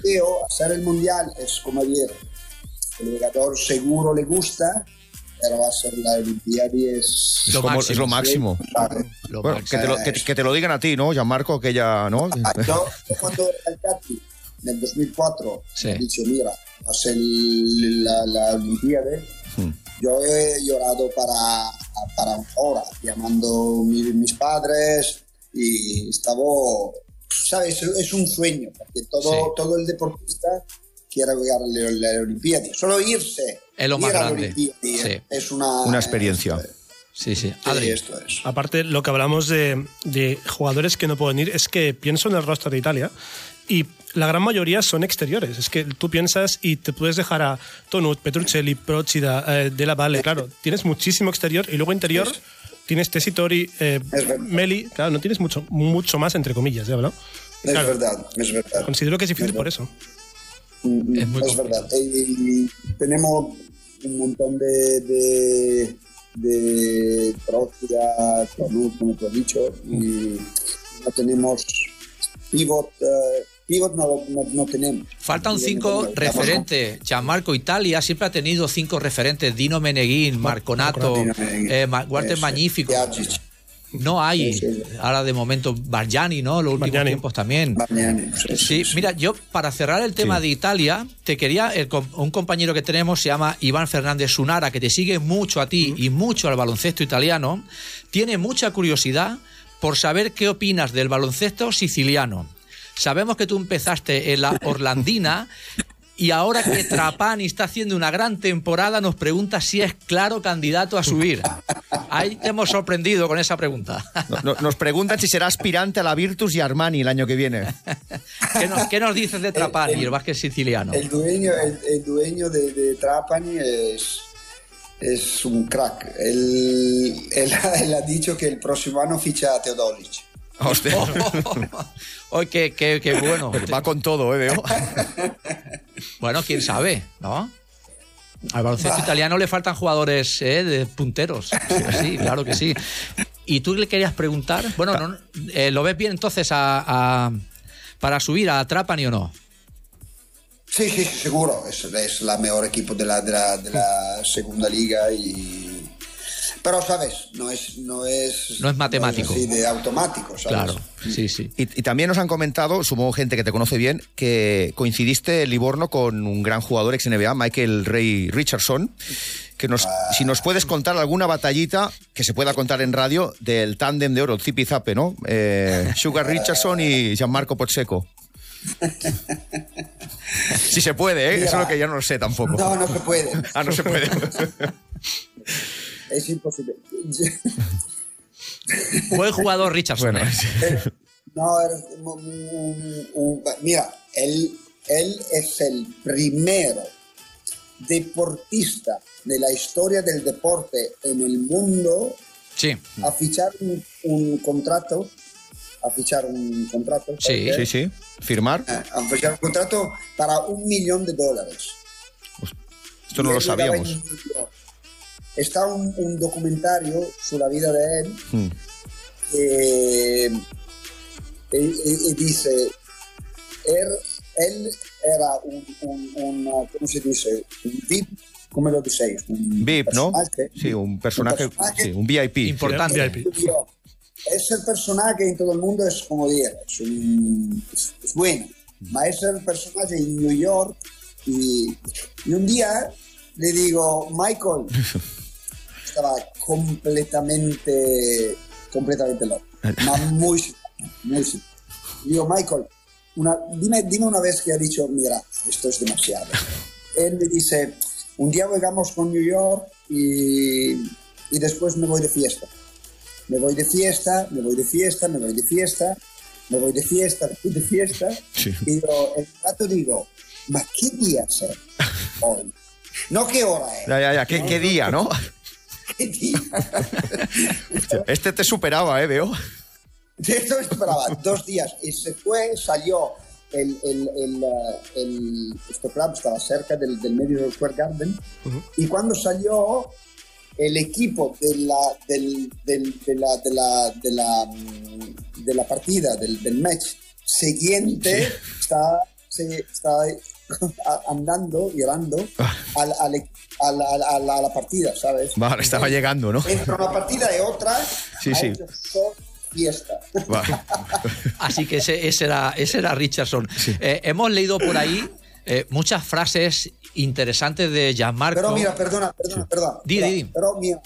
Tío, hacer el mundial es como decir, el jugador seguro le gusta, pero hacer la Olimpiada es. Es, Lo como- máximo. es lo máximo. ¿sabes? Lo Bueno, máximo. que, te lo, que, que te lo digan a ti, ¿no, Gianmarco? Que ya, ¿no? Yo cuando era el Cati, en el 2004, Sí. he dicho, mira, hacer la, la Olimpiada, Hmm. yo he llorado para, para una hora, llamando a mi- mis padres y estaba, ¿sabes? Es un sueño, porque todo, Sí. todo el deportista quiere jugar la, la Olimpiada. Solo irse, Es lo más a grande. Sí. es una, Una experiencia. Sí, sí. Sí, Adri. esto es. Aparte, lo que hablamos de, de jugadores que no pueden ir, es que pienso en el roster de Italia y la gran mayoría son exteriores. Es que tú piensas y te puedes dejar a Tonut, Petruccelli, Procida, eh, De La Valle, claro, tienes muchísimo exterior y luego interior tienes Tessitori, eh. Meli, claro, no tienes mucho, mucho más entre comillas, ¿ya verdad? Es Claro. verdad, es verdad. Considero que es difícil por eso. Mm, Es muy es complicado. verdad. Y, y tenemos un montón de, de, de próxida, salud, como tú has dicho, y no tenemos pivot. eh, pivot no, no, no tenemos. Faltan no cinco referentes. Gianmarco Italia siempre ha tenido cinco referentes. Dino Meneguín, Marconato, eh. Magnífico. Piacic, No hay. Sí, sí. Ahora de momento Bargiani, ¿no? Los últimos Bargiani. tiempos también. Bargnani, sí, Sí, sí. mira, yo para cerrar el tema Sí. de Italia, te quería, el un compañero que tenemos se llama Iván Fernández Sunara, que te sigue mucho a ti y mucho al baloncesto italiano, tiene mucha curiosidad por saber qué opinas del baloncesto siciliano. Sabemos que tú empezaste en la <laughs> Orlandina y ahora que Trapani está haciendo una gran temporada nos pregunta si es claro candidato a subir. Ahí te hemos sorprendido con esa pregunta. No- no- nos preguntan si será aspirante a la Virtus y Armani el año que viene. <laughs> ¿Qué nos, qué nos dices de Trapani, el básquet siciliano? El dueño, el, el dueño de, de Trapani es, es un crack. Él, él, él ha dicho que el próximo año ficha a Teodolic. <laughs> Hostia. <laughs> Oye, qué, qué- qué bueno. Va con todo, ¿eh? Veo. <laughs> Bueno, quién sabe, ¿no? Al baloncesto italiano le faltan jugadores eh, de punteros. Sí, claro que sí. ¿Y tú le querías preguntar? Bueno, no, eh, ¿lo ves bien entonces a, a- para subir a Trapani o no? Sí, sí, sí, seguro. Es, es la mejor equipo de la, de la, de la segunda liga y... Pero, ¿sabes? No es... No es, No es matemático. así de automático, ¿sabes? Claro, sí, sí. Y, y también nos han comentado, supongo gente que te conoce bien, que coincidiste en Livorno con un gran jugador ex NBA, Michael Ray Richardson. Que nos, si nos puedes contar alguna batallita que se pueda contar en radio del tándem de oro, el Zipi Zape, ¿no? Eh, <laughs> Sugar Richardson y Gianmarco Pozzeco. <laughs> Si se puede, ¿eh? Eso es lo que ya no lo sé tampoco. No, no se puede. <laughs> Ah, no se puede. Es imposible. <laughs> Buen jugador Richardson. Bueno, ¿eh? sí. No, era un- un- un- mira, él, él es el primero deportista de la historia del deporte en el mundo Sí, a fichar un, un contrato, a fichar un contrato, Sí, sí, sí. Firmar. Eh, a fichar un contrato para un millón de dólares. Esto no Y lo sabíamos. Está un, un documentario sobre la vida de él Mm. eh, dice, él, él era un, un, un, ¿cómo se dice? Un VIP, ¿cómo lo dices? Un VIP, ¿no? Sí, un personaje, Un personaje sí, un VIP. Importante. VIP. Ese personaje en todo el mundo es como dire, es, un, es, es bueno, ma es el personaje en New York y, y un día le digo, Michael, <laughs> estaba completamente, completamente loco, muy, muy. Digo, Michael, una, dime, dime una vez que ha dicho, mira, esto es demasiado. Él me dice, un día llegamos con New York y, y después me voy de fiesta. Me voy de fiesta, me voy de fiesta, me voy de fiesta, me voy de fiesta, me voy de fiesta. Sí. Y yo, el rato digo, ¿ma qué día es hoy? No qué hora es. Ya, ya, ya. ¿Qué, qué día, no? <laughs> Este te superaba, ¿eh? Veo. Esto esperaba dos días y se fue, salió el, el, el, eh, el- este club estaba cerca del, del Madison Square Garden y cuando salió el equipo de la, del- del- de la, de la, de la, de la partida, del, del match siguiente, está, se, está andando, al, al e- a, la, a la- a la- a la partida, ¿sabes? Vale, estaba llegando, ¿no? Entre una partida y otra, Sí, sí. fiesta. Vale. <laughs> Así que ese, ese era, ese era Richardson. Eh, hemos leído por ahí eh, muchas frases interesantes de Gianmarco. Pero mira, perdona, perdona, perdona. Di, pero, di, di. pero mira,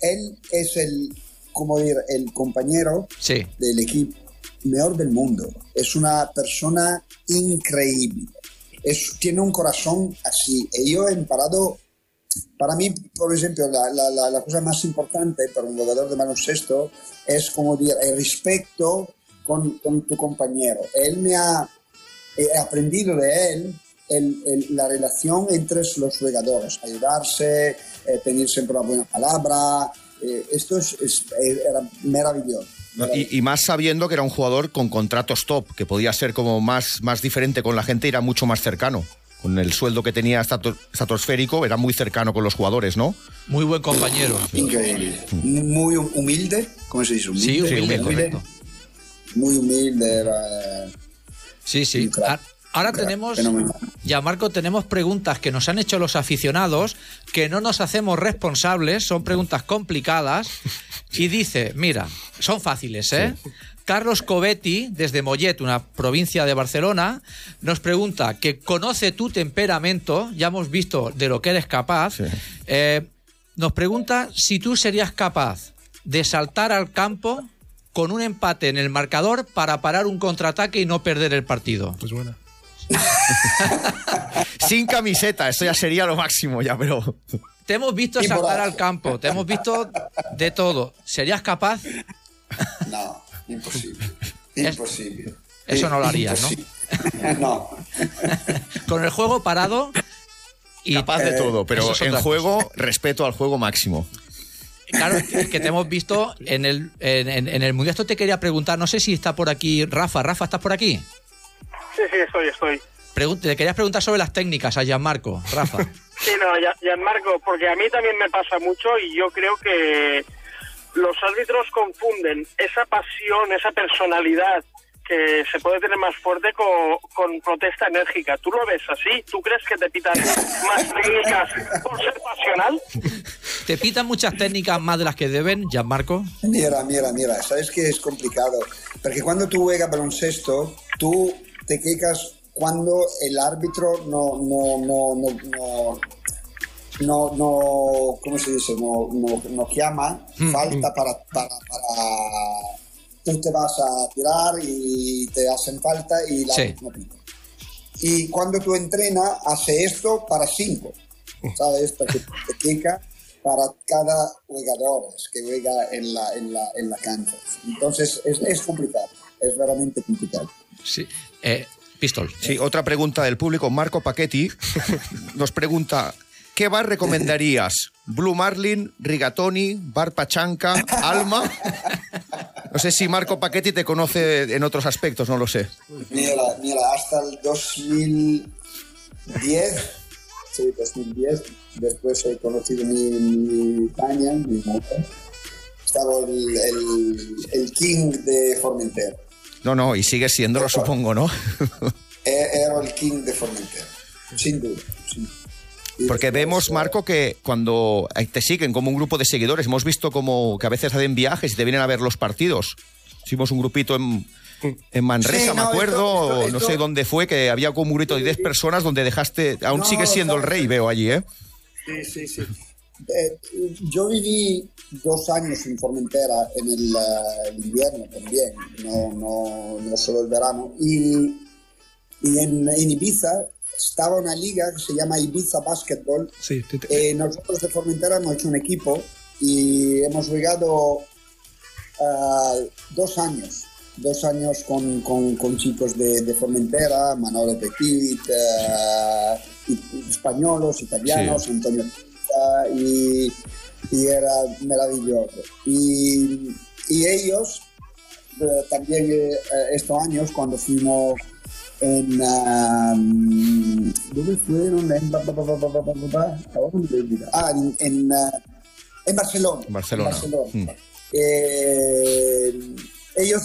él es el, como decir, el compañero Sí. del equipo mejor del mundo. Es una persona increíble. Es, tiene un corazón así. Y yo he parado, para mí, por ejemplo, la, la- la- la cosa más importante para un jugador de baloncesto es como decir, el respeto con, con tu compañero. Él me ha he aprendido de él el- el- la relación entre los jugadores, ayudarse, eh, tener siempre una buena palabra. eh, esto es, es- era maravilloso. Y, y más sabiendo que era un jugador con contratos top, que podía ser como más, más diferente con la gente y era mucho más cercano. Con el sueldo que tenía estratosférico, era muy cercano con los jugadores, ¿no? Muy buen compañero. Increíble. Muy humilde, ¿cómo se dice? Sí, humilde, humilde, correcto. Muy humilde, era, Sí, sí. Un crack. A- Ahora tenemos, fenomenal. ya Marco, tenemos preguntas que nos han hecho los aficionados, que no nos hacemos responsables, son preguntas complicadas. Y dice, mira, son fáciles, ¿eh? Carlos Covetti, desde Mollet, una provincia de Barcelona, nos pregunta que conoce tu temperamento, ya hemos visto de lo que eres capaz, Sí. eh, nos pregunta si tú serías capaz de saltar al campo con un empate en el marcador para parar un contraataque y no perder el partido. Pues buena. <laughs> Sin camiseta, eso ya sería lo máximo ya, pero... Te hemos visto Y saltar al campo, te hemos visto de todo. ¿Serías capaz? No, imposible. Es- Imposible. Eso no lo harías, ¿no? Imposible. <laughs> No. <laughs> Con el juego parado y Capaz de Eh, todo, pero es en juego, respeto al juego máximo. claro que que te hemos visto en el en, en- en el mundial. Esto te quería preguntar, no sé si está por aquí Rafa. Rafa, ¿estás por aquí? Sí, sí, estoy, estoy. Pregun- te querías preguntar sobre las técnicas a Gianmarco, Rafa. <laughs> Sí, no, Gianmarco, porque a mí también me pasa mucho y yo creo que los árbitros confunden esa pasión, esa personalidad que se puede tener más fuerte con, con protesta enérgica. ¿Tú lo ves así? ¿Tú crees que te pitan más técnicas por ser pasional? ¿Te pitan muchas técnicas más de las que deben, Gianmarco? Mira, mira, mira, sabes que es complicado, porque cuando tú juegas baloncesto, tú te quejas cuando el árbitro no, no, no, no, no, no, ¿cómo se dice? No, no, no llama falta para, para, para, tú te vas a tirar y te hacen falta y la Sí. no pita. Y cuando tú entrenas, hace esto para cinco, ¿sabes? Porque te queja para cada jugador que juega en la, en la, en la cancha. Entonces es, es complicado, es realmente complicado. Sí. Eh, Pistol. Sí, otra pregunta del público. Marco Paquetti <laughs> nos pregunta: ¿qué bar recomendarías? ¿Blue Marlin, Rigatoni, Bar Pachanca, Alma? No sé si Marco Paquetti te conoce en otros aspectos, no lo sé. Mira, mira, hasta el 2010, sí, 2010, después he conocido mi, mi Tania, mi mujer, estaba el, el, el king de Formentera. No, no, y sigue siéndolo, supongo, ¿no? <laughs> Era el king de Formentera, sin duda. sin duda. Y Porque vemos, eh, Marco, que cuando te siguen como un grupo de seguidores, hemos visto como que a veces hacen viajes y te vienen a ver los partidos. Hicimos un grupito en, en Manresa, Sí, me no, acuerdo, esto- esto- no sé dónde fue, que había como un grito de 10 personas donde dejaste, aún No, sigues siendo el rey, veo allí, ¿eh? Sí, sí, sí. Eh, yo viví dos años en Formentera en el, eh, el invierno también, no, no, no solo el verano. Y, y en, en Ibiza estaba una liga que se llama Ibiza Basketball. Sí, Eh, nosotros de Formentera hemos hecho un equipo y hemos jugado ah, dos años. Dos años con, con- con chicos de, de Formentera, Manolo Petit, y españolos, italianos, Antonio y, era maravilloso. Y, y ellos eh, también eh, eh, estos años cuando fuimos en ¿dónde fueron? En, ah, en, Barcelona. Barcelona. Mm. Eh, ellos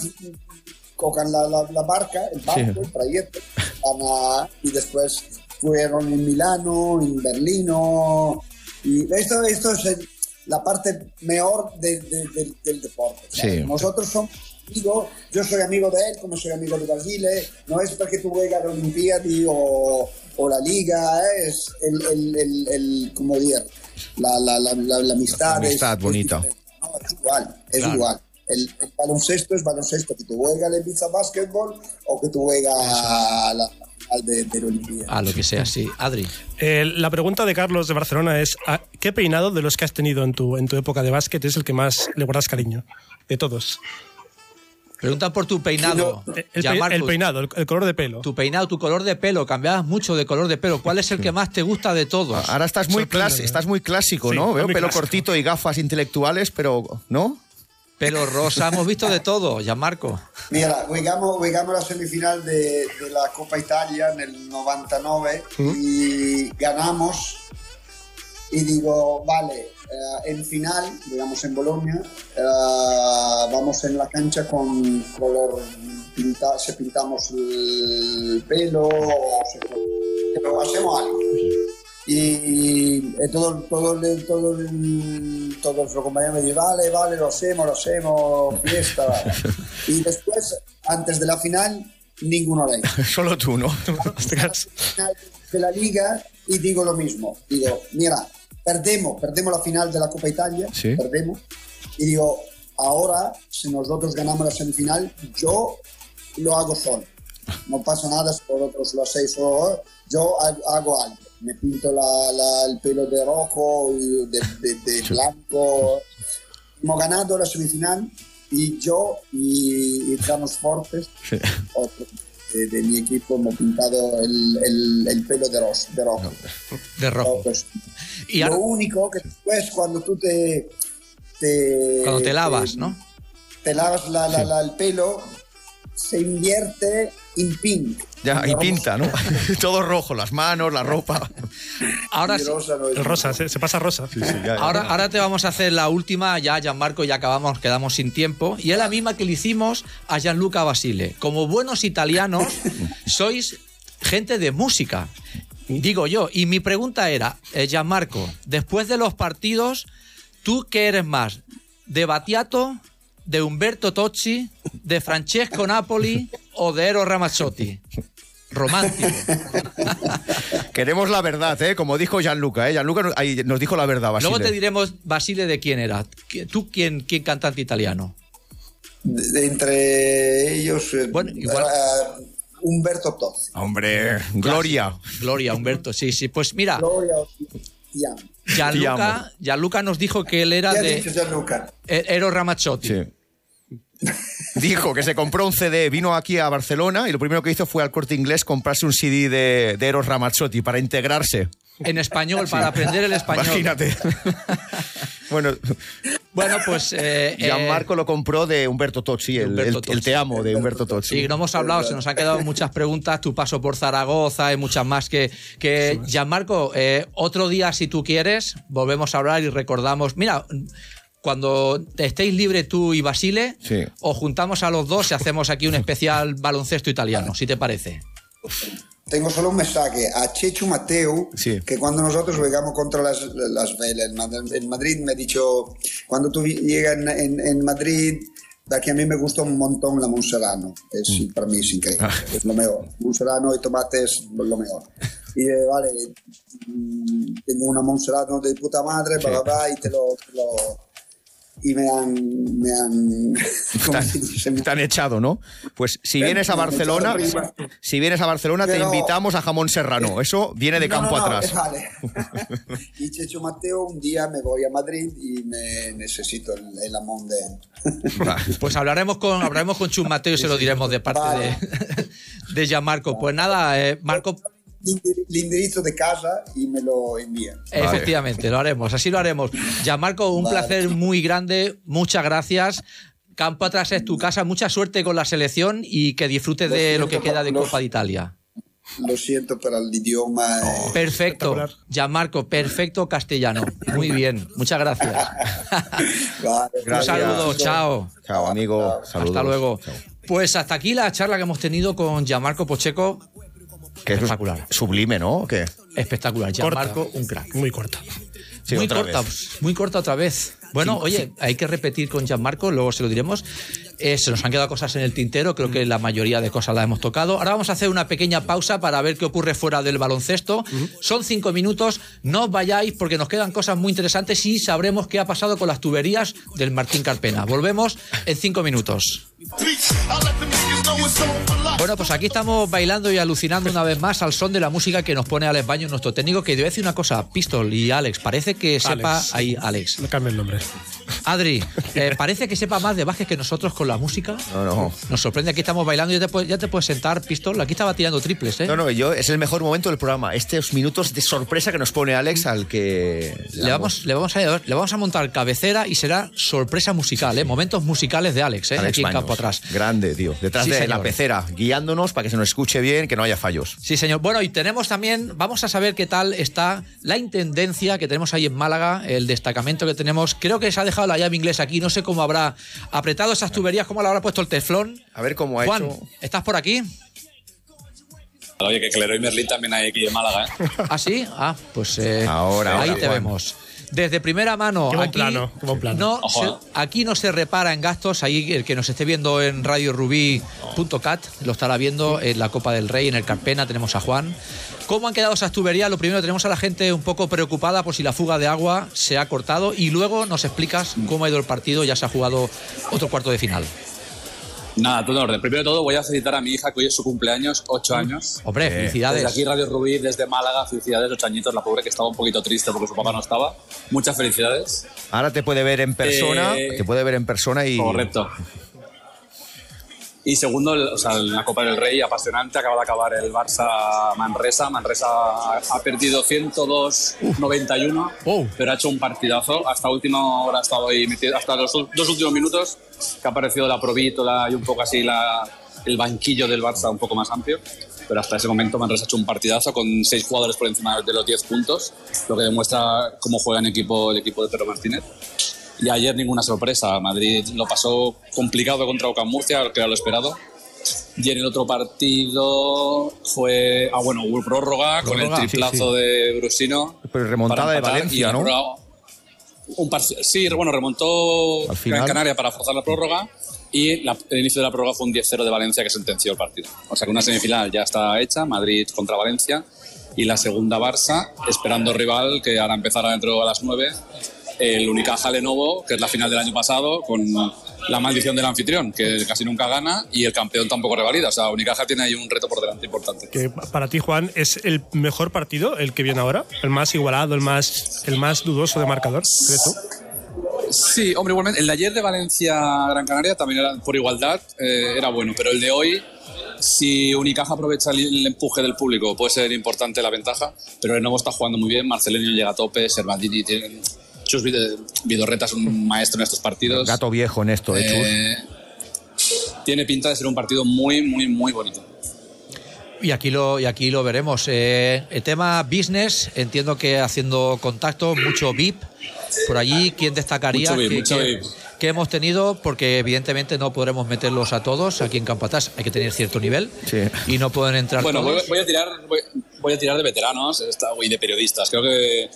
cojan la, barca, el barco, sí. el trayecto, y después fueron en Milano, en Berlino, y esto, esto es el- la parte mejor de- de- del- del deporte. Sí. Nosotros somos amigos, yo soy amigo de él como soy amigo de Basile, no es porque tú juegas la Olimpiadi o, o la Liga, ¿eh? es el, el, el, como decir, la, la, la, la, amistad. La amistad es- es bonita. diferente. No, es igual, es Claro. igual. El, el baloncesto es baloncesto, que tú juegas el Ibiza Basketball o que tú juegas la de, de Olimpiada. A lo que sea, sí. Adri. Eh, la pregunta de Carlos de Barcelona es: ¿a ¿qué peinado de los que has tenido en tu, en tu época de básquet es el que más le guardas cariño? De todos. Pregunta por tu peinado. El, Ya, peinado, el, el color de pelo. Tu peinado, tu color de pelo. Cambiabas mucho de color de pelo. ¿Cuál es el que más te gusta de todos? Ahora estás muy, clas- ¿eh? estás muy clásico, Sí, ¿no? Veo pelo clásico. cortito y gafas intelectuales, pero ¿no? Pelo rosa. Hemos visto de todo, Gianmarco. Mira, jugamos, jugamos la semifinal de, de la Copa Italia en el 99 y ganamos. Y digo, vale, eh, en final, digamos en Bolonia, eh, vamos en la cancha con color pinta, se pintamos el pelo, o se- pero hacemos algo. Y eh, todo, todo, todo, todos los compañeros me dicen, vale, vale, lo hacemos, lo hacemos, fiesta. <laughs> y después, antes de la final, ninguno le <laughs> Solo tú, ¿no? <laughs> Final de la liga y digo lo mismo. Digo, mira, perdemos, perdemos la final de la Copa Italia, Sí. perdemos. Y digo, ahora, si nosotros ganamos la semifinal, yo lo hago solo. No pasa nada si vosotros lo hacéis solo. Yo ha- hago algo. Me pinto la- la- el pelo de rojo de, de- de blanco. Hemos ganado la semifinal y yo y, y Carlos Fortes, otro de, de mi equipo, hemos pintado el, el- el pelo de, ros- de rojo. De rojo. Pues, Y lo ahora, único que después cuando tú te... te- cuando te lavas, ¿no? Te lavas la- la- el pelo, se invierte en pink. Ya, y pinta, ¿no? <laughs> Todo rojo, las manos, la ropa. Ahora sí. rosa no El rosa, se, se pasa rosa. Ahora, ahora te vamos a hacer la última, ya Gianmarco, ya acabamos, quedamos sin tiempo. Y es la misma que le hicimos a Gianluca Basile. Como buenos italianos, <laughs> sois gente de música, digo yo. Y mi pregunta era, eh, Gianmarco, después de los partidos, ¿tú qué eres más? ¿De Battiato, de Umberto Tocci, de Francesco Napoli o de Eros Ramazzotti? <laughs> Romántico. <laughs> Queremos la verdad, ¿eh? Como dijo Gianluca, ¿eh? Gianluca nos, ahí nos dijo la verdad, Basile. Luego te diremos, Basile, de quién era. ¿Tú quién, quién cantante italiano? De- de entre ellos, eh, Bueno, igual- Humberto Tozzi. Hombre, Gloria. Gloria, Humberto, sí, sí. Pues mira, Gloria Gianluca. Gianluca nos dijo que él era ¿Qué ha dicho de Gianluca? E- Ero Ramazzotti. Sí. Dijo que se compró un CD, vino aquí a Barcelona y lo primero que hizo fue al corte inglés comprarse un CD de, de Eros Ramazzotti para integrarse. En español, para aprender el español. Imagínate. <laughs> bueno, Bueno, pues. Eh, eh, Gianmarco lo compró de Humberto Tocci, el, Humberto el- Tozzi. el Te amo de Humberto Tozzi. Sí, no hemos hablado, se nos han quedado muchas preguntas, tu paso por Zaragoza y muchas más que, que Gianmarco, eh, otro día si tú quieres, volvemos a hablar y recordamos, mira, cuando estéis libre tú y Basile, Sí. os juntamos a los dos y hacemos aquí un especial <laughs> baloncesto italiano, si te parece. Tengo solo un mensaje a Chechu Mateu, Sí. que cuando nosotros jugamos contra las, las Vela en Mad- en Madrid, me ha dicho, cuando tú llegas en, en- en Madrid, da que a mí me gusta un montón la Monserrano. Es, Mm. Para mí es increíble, Ah. es lo mejor. Monserrano y tomate es lo mejor. <laughs> Y eh, vale, mm, tengo una Monserrano de puta madre, bla, bla, bla, y te lo... te lo- y me han... Me han. <laughs> Me- te han echado, ¿no? Pues si vienes a Barcelona, si vienes a Barcelona te invitamos a jamón serrano. Eso viene de No, campo no, no, atrás. Vale. <laughs> y Checho Mateo, un día me voy a Madrid y me necesito el, el amón de él. <laughs> Pues hablaremos con, hablaremos con Chus Mateo y se lo diremos de parte Vale. de, de Gianmarco. Pues nada, eh, Marco, El indirizzo de casa y me lo envía. Efectivamente, lo haremos, así lo haremos. Ya Marco, un Vale. placer muy grande, muchas gracias. Campo atrás es tu casa, mucha suerte con la selección y que disfrutes de Lo lo que queda de los- Copa de Italia. lo siento para el idioma. eh, Perfecto. Gianmarco, perfecto castellano. Muy bien, muchas gracias. <laughs> vale, Un Gracias. saludo, chao. Chao, amigo. Saludos. Hasta luego. Chao. Pues hasta aquí la charla que hemos tenido con Gianmarco Pocheco. Que es Espectacular. Sublime, ¿no? ¿O qué? Espectacular. Corta. Gianmarco, un crack. Muy corta. Sí, muy corta, vez. muy corta otra vez. Bueno, oye, hay que repetir con Gianmarco, luego se lo diremos. Eh, se nos han quedado cosas en el tintero, creo que la mayoría de cosas las hemos tocado. Ahora vamos a hacer una pequeña pausa para ver qué ocurre fuera del baloncesto. Son cinco minutos, no os vayáis porque nos quedan cosas muy interesantes y sabremos qué ha pasado con las tuberías del Martín Carpena. Volvemos en cinco minutos. Bueno, pues aquí estamos bailando y alucinando una vez más al son de la música que nos pone Alex Baño, nuestro técnico, que debe decir una cosa, Pistol y Alex, parece que sepa Alex. ahí Alex. No cambie el nombre. Adri, eh, parece que sepa más de básquet que nosotros con la música. No, no. Nos sorprende, aquí estamos bailando ya te puedes, ya te puedes sentar, Pistol. Aquí estaba tirando triples, ¿eh? No, no, yo, es el mejor momento del programa. Estos minutos de sorpresa que nos pone Alex al que. Le vamos, le, vamos a, le vamos a montar cabecera y será sorpresa musical, ¿eh? Momentos musicales de Alex, ¿eh? Alex aquí en campo atrás. Grande, tío. Detrás Sí, de señor. la pecera, guiándonos para que se nos escuche bien, que no haya fallos. Sí, señor. Bueno, y tenemos también, vamos a saber qué tal está la intendencia que tenemos ahí en Málaga, el destacamento que tenemos. Creo que se ha dejado la llave inglesa aquí, no sé cómo habrá apretado esas tuberías, cómo le habrá puesto el teflón. A ver cómo ha Juan, hecho. ¿estás por aquí? Oye, que Clero y Merlín también hay aquí en Málaga, ¿eh? ¿Ah, sí? Ah, pues eh, Ahora, ahí ahora, te Juan. vemos. Desde primera mano, Qué buen aquí, plano, qué buen plano. No Ojo, se- eh. aquí no se repara en gastos. Ahí el que nos esté viendo en radiorubí.cat lo estará viendo en la Copa del Rey, en el Carpena. Tenemos a Juan. ¿Cómo han quedado esas tuberías? Lo primero, tenemos a la gente un poco preocupada por si la fuga de agua se ha cortado. Y luego nos explicas cómo ha ido el partido. Ya se ha jugado otro cuarto de final. Nada, todo en orden. Primero de todo, voy a felicitar a mi hija, que hoy es su cumpleaños, ocho años. Hombre, Desde felicidades. aquí Radio Rubí, desde Málaga, felicidades, ocho añitos, la pobre que estaba un poquito triste porque su papá no estaba. Muchas felicidades. Ahora te puede ver en persona, Eh, te puede ver en persona y. Correcto. Y segundo, el- o sea, la Copa del Rey, apasionante, acaba de acabar el Barça Manresa. Manresa ha, perdido 102-91, Oh. pero ha hecho un partidazo. Hasta última hora ha estado ahí metido, hasta los dos últimos minutos, que ha aparecido la provítola y un poco así la, el banquillo del Barça un poco más amplio. Pero hasta ese momento Manresa ha hecho un partidazo con seis jugadores por encima de los 10 puntos, lo que demuestra cómo juega en equipo el equipo de Pedro Martínez. Y ayer ninguna sorpresa. Madrid lo pasó complicado contra Ocam Murcia, que era lo esperado. Y en el otro partido fue. Ah, bueno, hubo prórroga, con el sí, triplazo de Brusino. Pero remontada de Valencia, ¿no? un sí, bueno, remontó Al final. Gran Canaria para forzar la prórroga. Y la- el inicio de la prórroga fue un 10-0 de Valencia que sentenció el partido. O sea que una semifinal ya está hecha, Madrid contra Valencia. Y la segunda Barça, esperando rival que ahora empezará dentro a las 9 el Unicaja Lenovo, que es la final del año pasado, con la maldición del anfitrión, que casi nunca gana, y el campeón tampoco revalida. O sea, Unicaja tiene ahí un reto por delante importante. Que para ti, Juan, es el mejor partido, el que viene ahora, el más igualado, el más, el más dudoso de marcador, ¿crees tú? Sí, hombre, igualmente. El de ayer de Valencia-Gran Canaria también era por igualdad, eh, era bueno, pero el de hoy, si Unicaja aprovecha el, el empuje del público, puede ser importante la ventaja, pero Lenovo está jugando muy bien, Marcelenio llega a tope, Servandini tiene... Chus Vid- Vidorreta es un <laughs> maestro en estos partidos. Gato viejo en esto, ¿eh, Chus? Eh, tiene pinta de ser un partido muy, muy, muy bonito. Y aquí lo, y aquí lo veremos. Eh, el tema business, entiendo que haciendo contacto, mucho VIP por allí. ¿Quién destacaría Mucho VIP, que, mucho que- VIP. que hemos tenido? Porque evidentemente no podremos meterlos a todos. Aquí en Campo Atrás hay que tener cierto nivel Sí. y no pueden entrar Bueno, voy, todos. voy a tirar, voy, voy a tirar de veteranos y de periodistas. Creo que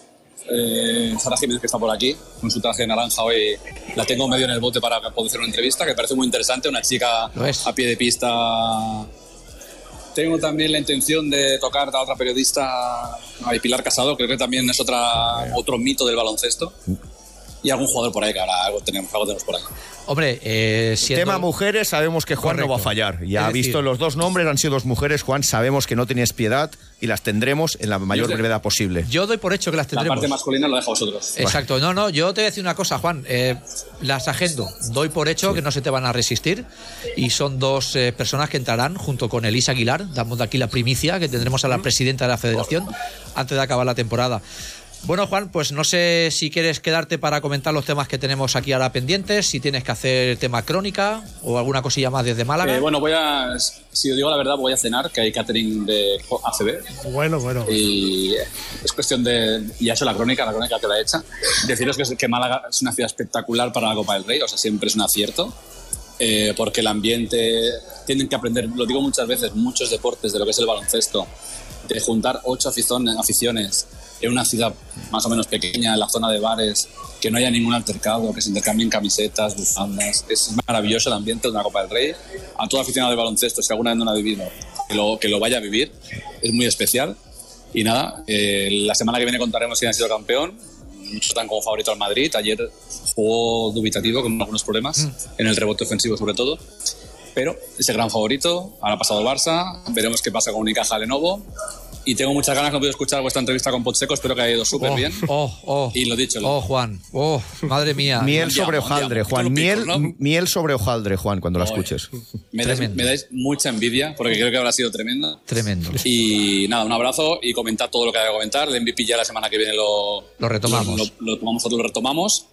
eh, Sara Jiménez, que está por aquí, con su traje de naranja hoy, la tengo medio en el bote para poder hacer una entrevista, que parece muy interesante. Una chica a pie de pista. Tengo también la intención de tocar a otra periodista, a Pilar Casado, creo que también es otra, otro mito del baloncesto. Y algún jugador por ahí, que ahora algo tenemos, algo tenemos por ahí. Hombre, eh, siendo- Tema mujeres, sabemos que Juan no va a Correcto. fallar. Ya ha decir- visto los dos nombres, han sido dos mujeres. Juan, sabemos que no tenías piedad y las tendremos en la mayor brevedad posible. yo doy por hecho que las La tendremos. parte masculina lo dejo a vosotros. Exacto, no, no, yo te voy a decir una cosa, Juan. eh, las agendo, doy por hecho que no se te van a resistir. Y son dos eh, personas que entrarán junto con Elisa Aguilar. Damos de aquí la primicia que tendremos a la presidenta de la federación antes de acabar la temporada. Bueno, Juan, pues no sé si quieres quedarte para comentar los temas que tenemos aquí ahora pendientes, si tienes que hacer tema crónica o alguna cosilla más desde Málaga. Eh, bueno, voy a, si os digo la verdad, voy a cenar, que hay catering de ACB. Bueno, bueno. Y es cuestión de, ya he hecho la crónica, la crónica que la he hecha, deciros que, que Málaga es una ciudad espectacular para la Copa del Rey, o sea, siempre es un acierto. Eh, porque el ambiente, tienen que aprender, lo digo muchas veces, muchos deportes de lo que es el baloncesto, de juntar ocho aficiones, en una ciudad más o menos pequeña, en la zona de bares, que no haya ningún altercado, que se intercambien camisetas, bufandas. Es maravilloso el ambiente de una Copa del Rey. A todo aficionado de baloncesto, si alguna vez no lo ha vivido, que lo, que lo vaya a vivir. Es muy especial. Y nada, eh, la semana que viene contaremos quién ha sido campeón. Muchos están como favorito al Madrid. Ayer jugó dubitativo con algunos problemas, en el rebote ofensivo sobre todo. Pero ese gran favorito. Ahora ha pasado el Barça. Veremos qué pasa con Unicaja Lenovo y tengo muchas ganas, no he podido escuchar vuestra entrevista con Potseco, espero que haya ido súper bien. Oh, oh, y lo dicho. Lo... Oh, Juan, oh, madre mía. <laughs> Miel sobre hojaldre, Juan. Miel, miel sobre hojaldre, Juan, cuando la escuches. Me dais, me dais, mucha envidia, porque creo que habrá sido tremenda. Tremendo. Y nada, un abrazo y comentar todo lo que haya que comentar. El MVP ya la semana que viene lo, lo retomamos. Lo, lo, lo tomamos, lo retomamos.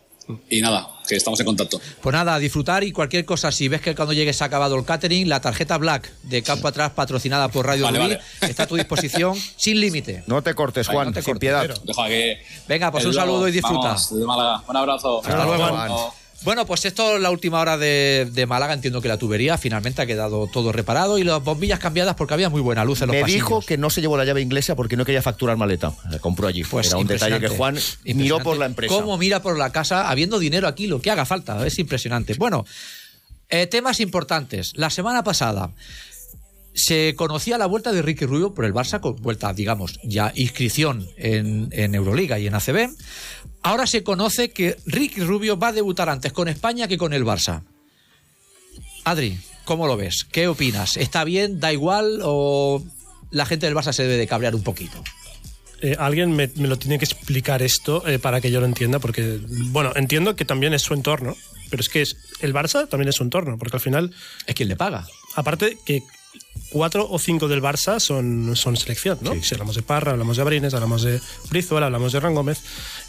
Y nada, que estamos en contacto. Pues nada, a disfrutar y cualquier cosa, si ves que cuando llegues ha acabado el catering, la tarjeta Black de Campo Atrás, patrocinada por Radio Vale, Rubí, vale. está a tu disposición <laughs> sin límite. No te cortes, Juan, no te sin cortes, piedad. Deja que. Venga, pues un saludo y disfruta. vamos, desde Málaga. Un abrazo. Hasta luego. Juan. Bueno, pues esto es la última hora de, de Málaga. Entiendo que la tubería finalmente ha quedado todo reparado y las bombillas cambiadas porque había muy buena luz en los Me pasillos. dijo que no se llevó la llave inglesa porque no quería facturar maleta. La compró allí. Pues Era un detalle que Juan miró por la empresa. ¿Cómo mira por la casa habiendo dinero aquí, lo que haga falta? Es impresionante. Bueno, eh, temas importantes. La semana pasada se conocía la vuelta de Ricky Rubio por el Barça, con vuelta, digamos, ya inscripción en, en Euroliga y en ACB. Ahora se conoce que Ricky Rubio va a debutar antes con España que con el Barça. Adri, ¿cómo lo ves? ¿Qué opinas? ¿Está bien? ¿Da igual? ¿O la gente del Barça se debe de cabrear un poquito? Eh, alguien me, me lo tiene que explicar esto eh, para que yo lo entienda, porque, bueno, entiendo que también es su entorno, pero es que es, el Barça también es su entorno, porque al final, Es quien le paga. aparte que cuatro o cinco del Barça son, son selección, ¿no? Si hablamos de Parra, hablamos de Abrines, hablamos de Brizuela, hablamos de Hernán Gómez.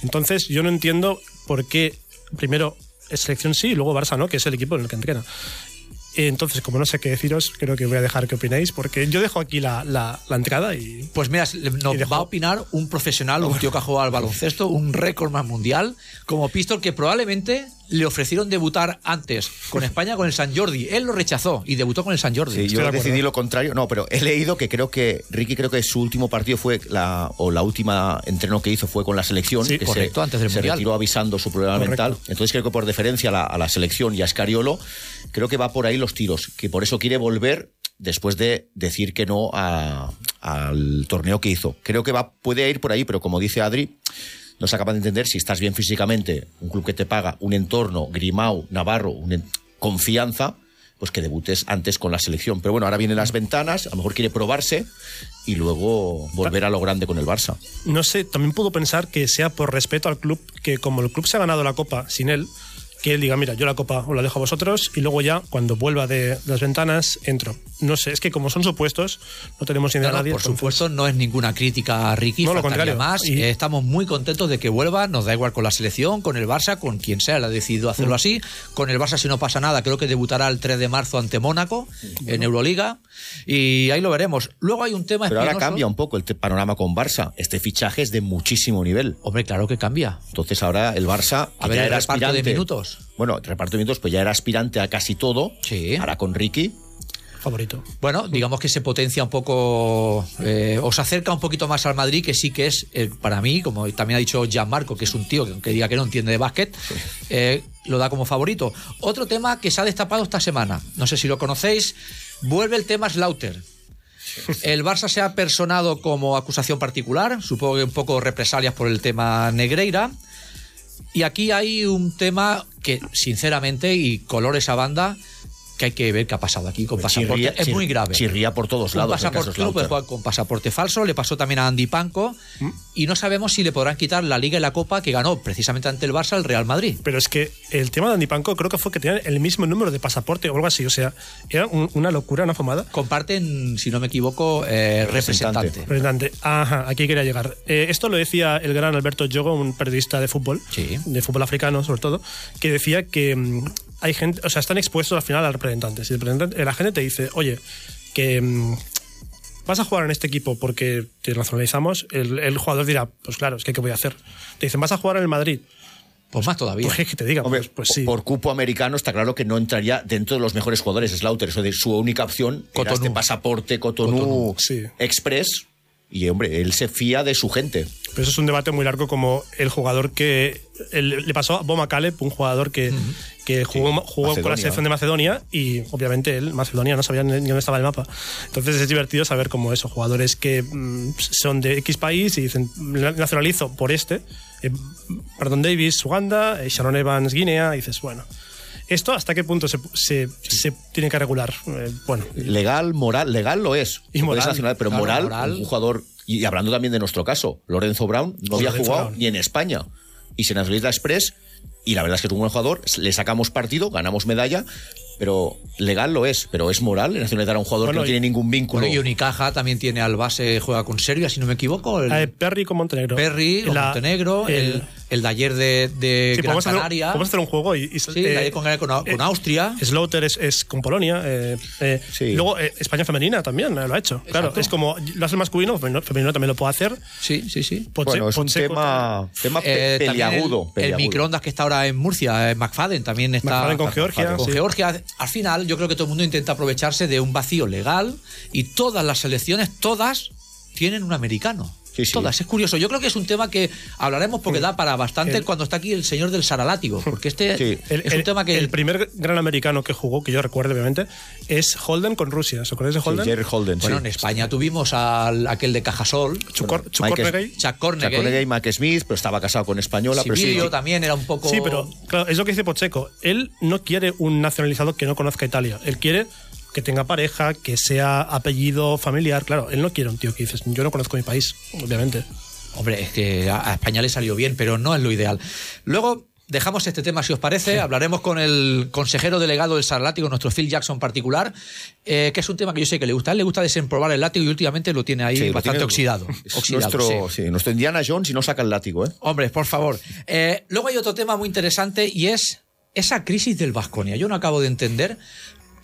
Entonces, yo no entiendo por qué primero selección sí y luego Barça no, que es el equipo en el que entrena. Entonces, como no sé qué deciros, creo que voy a dejar que opinéis, porque yo dejo aquí la, la- la entrada y Pues mira, nos Y dejó- va a opinar un profesional, un tío que ha jugado al baloncesto, un récord más mundial, como Pistol, que probablemente le ofrecieron debutar antes con <laughs> España con el San Jordi. Él lo rechazó y debutó con el San Jordi. Sí, yo decidí lo contrario. No, pero he leído que creo que Ricky creo que su último partido fue la o la última entreno que hizo fue con la selección, Sí, que correcto, se, antes del se Mundial. retiró avisando su problema Correcto. mental. Entonces creo que por deferencia a la, a la selección y a Scariolo, creo que va por ahí los tiros, que por eso quiere volver después de decir que no a- al torneo que hizo. Creo que va puede ir por ahí, pero como dice Adri, no se acaba de entender si estás bien físicamente, un club que te paga, un entorno, Grimau, Navarro, confianza, pues que debutes antes con la selección. Pero bueno, ahora vienen las ventanas, a lo mejor quiere probarse y luego volver a lo grande con el Barça. no sé, también puedo pensar que sea por respeto al club, que como el club se ha ganado la copa sin él, que él diga, mira, yo la copa os la dejo a vosotros y luego ya, cuando vuelva de las ventanas, entro. No sé, es que como son supuestos, no tenemos ni idea No, no, de nadie. por entonces- supuesto, no es ninguna crítica a Ricky, No, lo contrario. más. Y- Estamos muy contentos de que vuelva, nos da igual con la selección, con el Barça, con quien sea, él ha decidido hacerlo Mm. así. Con el Barça, si no pasa nada, creo que debutará el 3 de marzo ante Mónaco en Euroliga y ahí lo veremos. Luego hay un tema Pero ahora cambia un poco el panorama con Barça. Este fichaje es de muchísimo nivel. Hombre, claro que cambia. Entonces ahora el Barça, A ver, el era reparto de minutos. Bueno, reparto pues ya era aspirante a casi todo. Sí. Ahora con Ricky. Favorito. Bueno, digamos que se potencia un poco, eh, o se acerca un poquito más al Madrid, que sí que es, eh, para mí, como también ha dicho Gianmarco, que es un tío que aunque diga que no entiende de básquet, eh, lo da como favorito. Otro tema que se ha destapado esta semana, no sé si lo conocéis, vuelve el tema Slaughter. El Barça se ha personado como acusación particular, supongo que un poco represalias por el tema Negreira. Y aquí hay un tema que, sinceramente, y color esa banda, que hay que ver qué ha pasado aquí con pasaporte. Chirría- es chir- muy grave. chirría por todos Un lados, el pasaporte, no Slaughter. jugar con pasaporte falso. Le pasó también a Andy Panko. ¿Mm? Y no sabemos si le podrán quitar la Liga y la Copa que ganó precisamente ante el Barça el Real Madrid. Pero es que el tema de Andy Panko creo que fue que tenían el mismo número de pasaporte o algo así. O sea, era un- una locura, una fumada. Comparten, si no me equivoco, eh, Representante. representante. Representante. Ajá, aquí quería llegar. Eh, esto lo decía el gran Alberto Yogo, un periodista de fútbol, Sí. de fútbol africano sobre todo, que decía que mm, hay gente, o sea, están expuestos al final al representante. Si el representante- la gente te dice, oye, que mm, vas a jugar en este equipo porque te nacionalizamos, el, el jugador dirá, pues claro, es que ¿qué voy a hacer? Te dicen, vas a jugar en el Madrid. Pues más todavía. Pues que te diga, Hombre, pues, pues sí. por cupo americano está claro que no entraría dentro de los mejores jugadores Slaughter. Eso de su única opción era Cotonou. este pasaporte Cotonou, Cotonou, sí. Express. Y hombre, él se fía de su gente. Pero eso es un debate muy largo como el jugador que el- le pasó a Boma Caleb, un jugador que, que jugó, jugó con la selección de Macedonia y obviamente él, Macedonia, no sabía ni dónde estaba el mapa. Entonces es divertido saber cómo eso, jugadores que mm, son de X país y dicen, "Me nacionalizo por este. Eh, Perdón Davis, Uganda, eh, Sharon Evans, Guinea, y dices, bueno. ¿Esto hasta qué punto se, se- se tiene que regular? Eh, bueno, Legal, moral, legal lo es. Y moral, sancionar, pero claro, moral, moral. un jugador. Y hablando también de nuestro caso, Lorenzo Brown no había Lorenzo jugado Brown. ni en España. Y se nacionaliza Express. Y la verdad es que es un buen jugador. Le sacamos partido, ganamos medalla. Pero legal lo es. Pero es moral nacionalizar a un jugador Bueno, que no y- tiene ningún vínculo. Bueno, y Unicaja también tiene al base, juega con Serbia, si no me equivoco. El eh, Perry con Montenegro. Perry, o La- Montenegro, el, el de ayer de, de Sí, Gran podemos hacer, Canaria. podemos hacer un juego y, y- Sí, el de ayer con, con- con eh, Austria. Slaughter es, es con Polonia. eh, eh, Sí. Luego eh, España femenina también eh, lo ha hecho. Claro, Exacto. es como lo hace el masculino, femenino, femenino también lo puede hacer. Sí, sí, sí. Bueno, es un tema, tema pe- Eh, también peliagudo. El, el peliagudo. microondas que está ahora en Murcia, eh, McFadden, también está. McFadden con Georgia, Con sí. Georgia. Al final, yo creo que todo el mundo intenta aprovecharse de un vacío legal y todas las selecciones, todas, tienen un americano. Sí, sí. Todas, es curioso. Yo creo que es un tema que hablaremos porque da para bastante El- cuando está aquí el señor del Saralátigo, porque este Sí. El, es el- un tema que. el primer gran americano que jugó, que yo recuerdo obviamente, es Holden con Rusia. ¿Os acordáis de Sí, Holden? Jerry Holden, bueno, sí. en España tuvimos al, aquel de Cajasol, Chucor- Mike Chukornegay. Chuck Chuck Cornegay. Cornegay, Mike Smith, pero estaba casado con española. pero sí. también era un poco. Sí, pero claro, es lo que dice Pocheco. Él no quiere un nacionalizado que no conozca Italia. Él quiere que tenga pareja, que sea apellido familiar. Claro, él no quiere un tío que dices, yo no conozco mi país, obviamente. Hombre, es que a España le salió bien, pero no es lo ideal. Luego dejamos este tema, si os parece. Hablaremos con el consejero delegado del Sarlátigo, nuestro Phil Jackson particular, eh, que es un tema que yo sé que le gusta. A él le gusta desemprobar el látigo y últimamente lo tiene ahí Sí, bastante tiene- oxidado. oxidado, nuestro, sí. sí, nuestro Indiana Jones y no saca el látigo, ¿eh? Hombre, por favor. Eh, luego hay otro tema muy interesante y es esa crisis del Vasconia. Yo no acabo de entender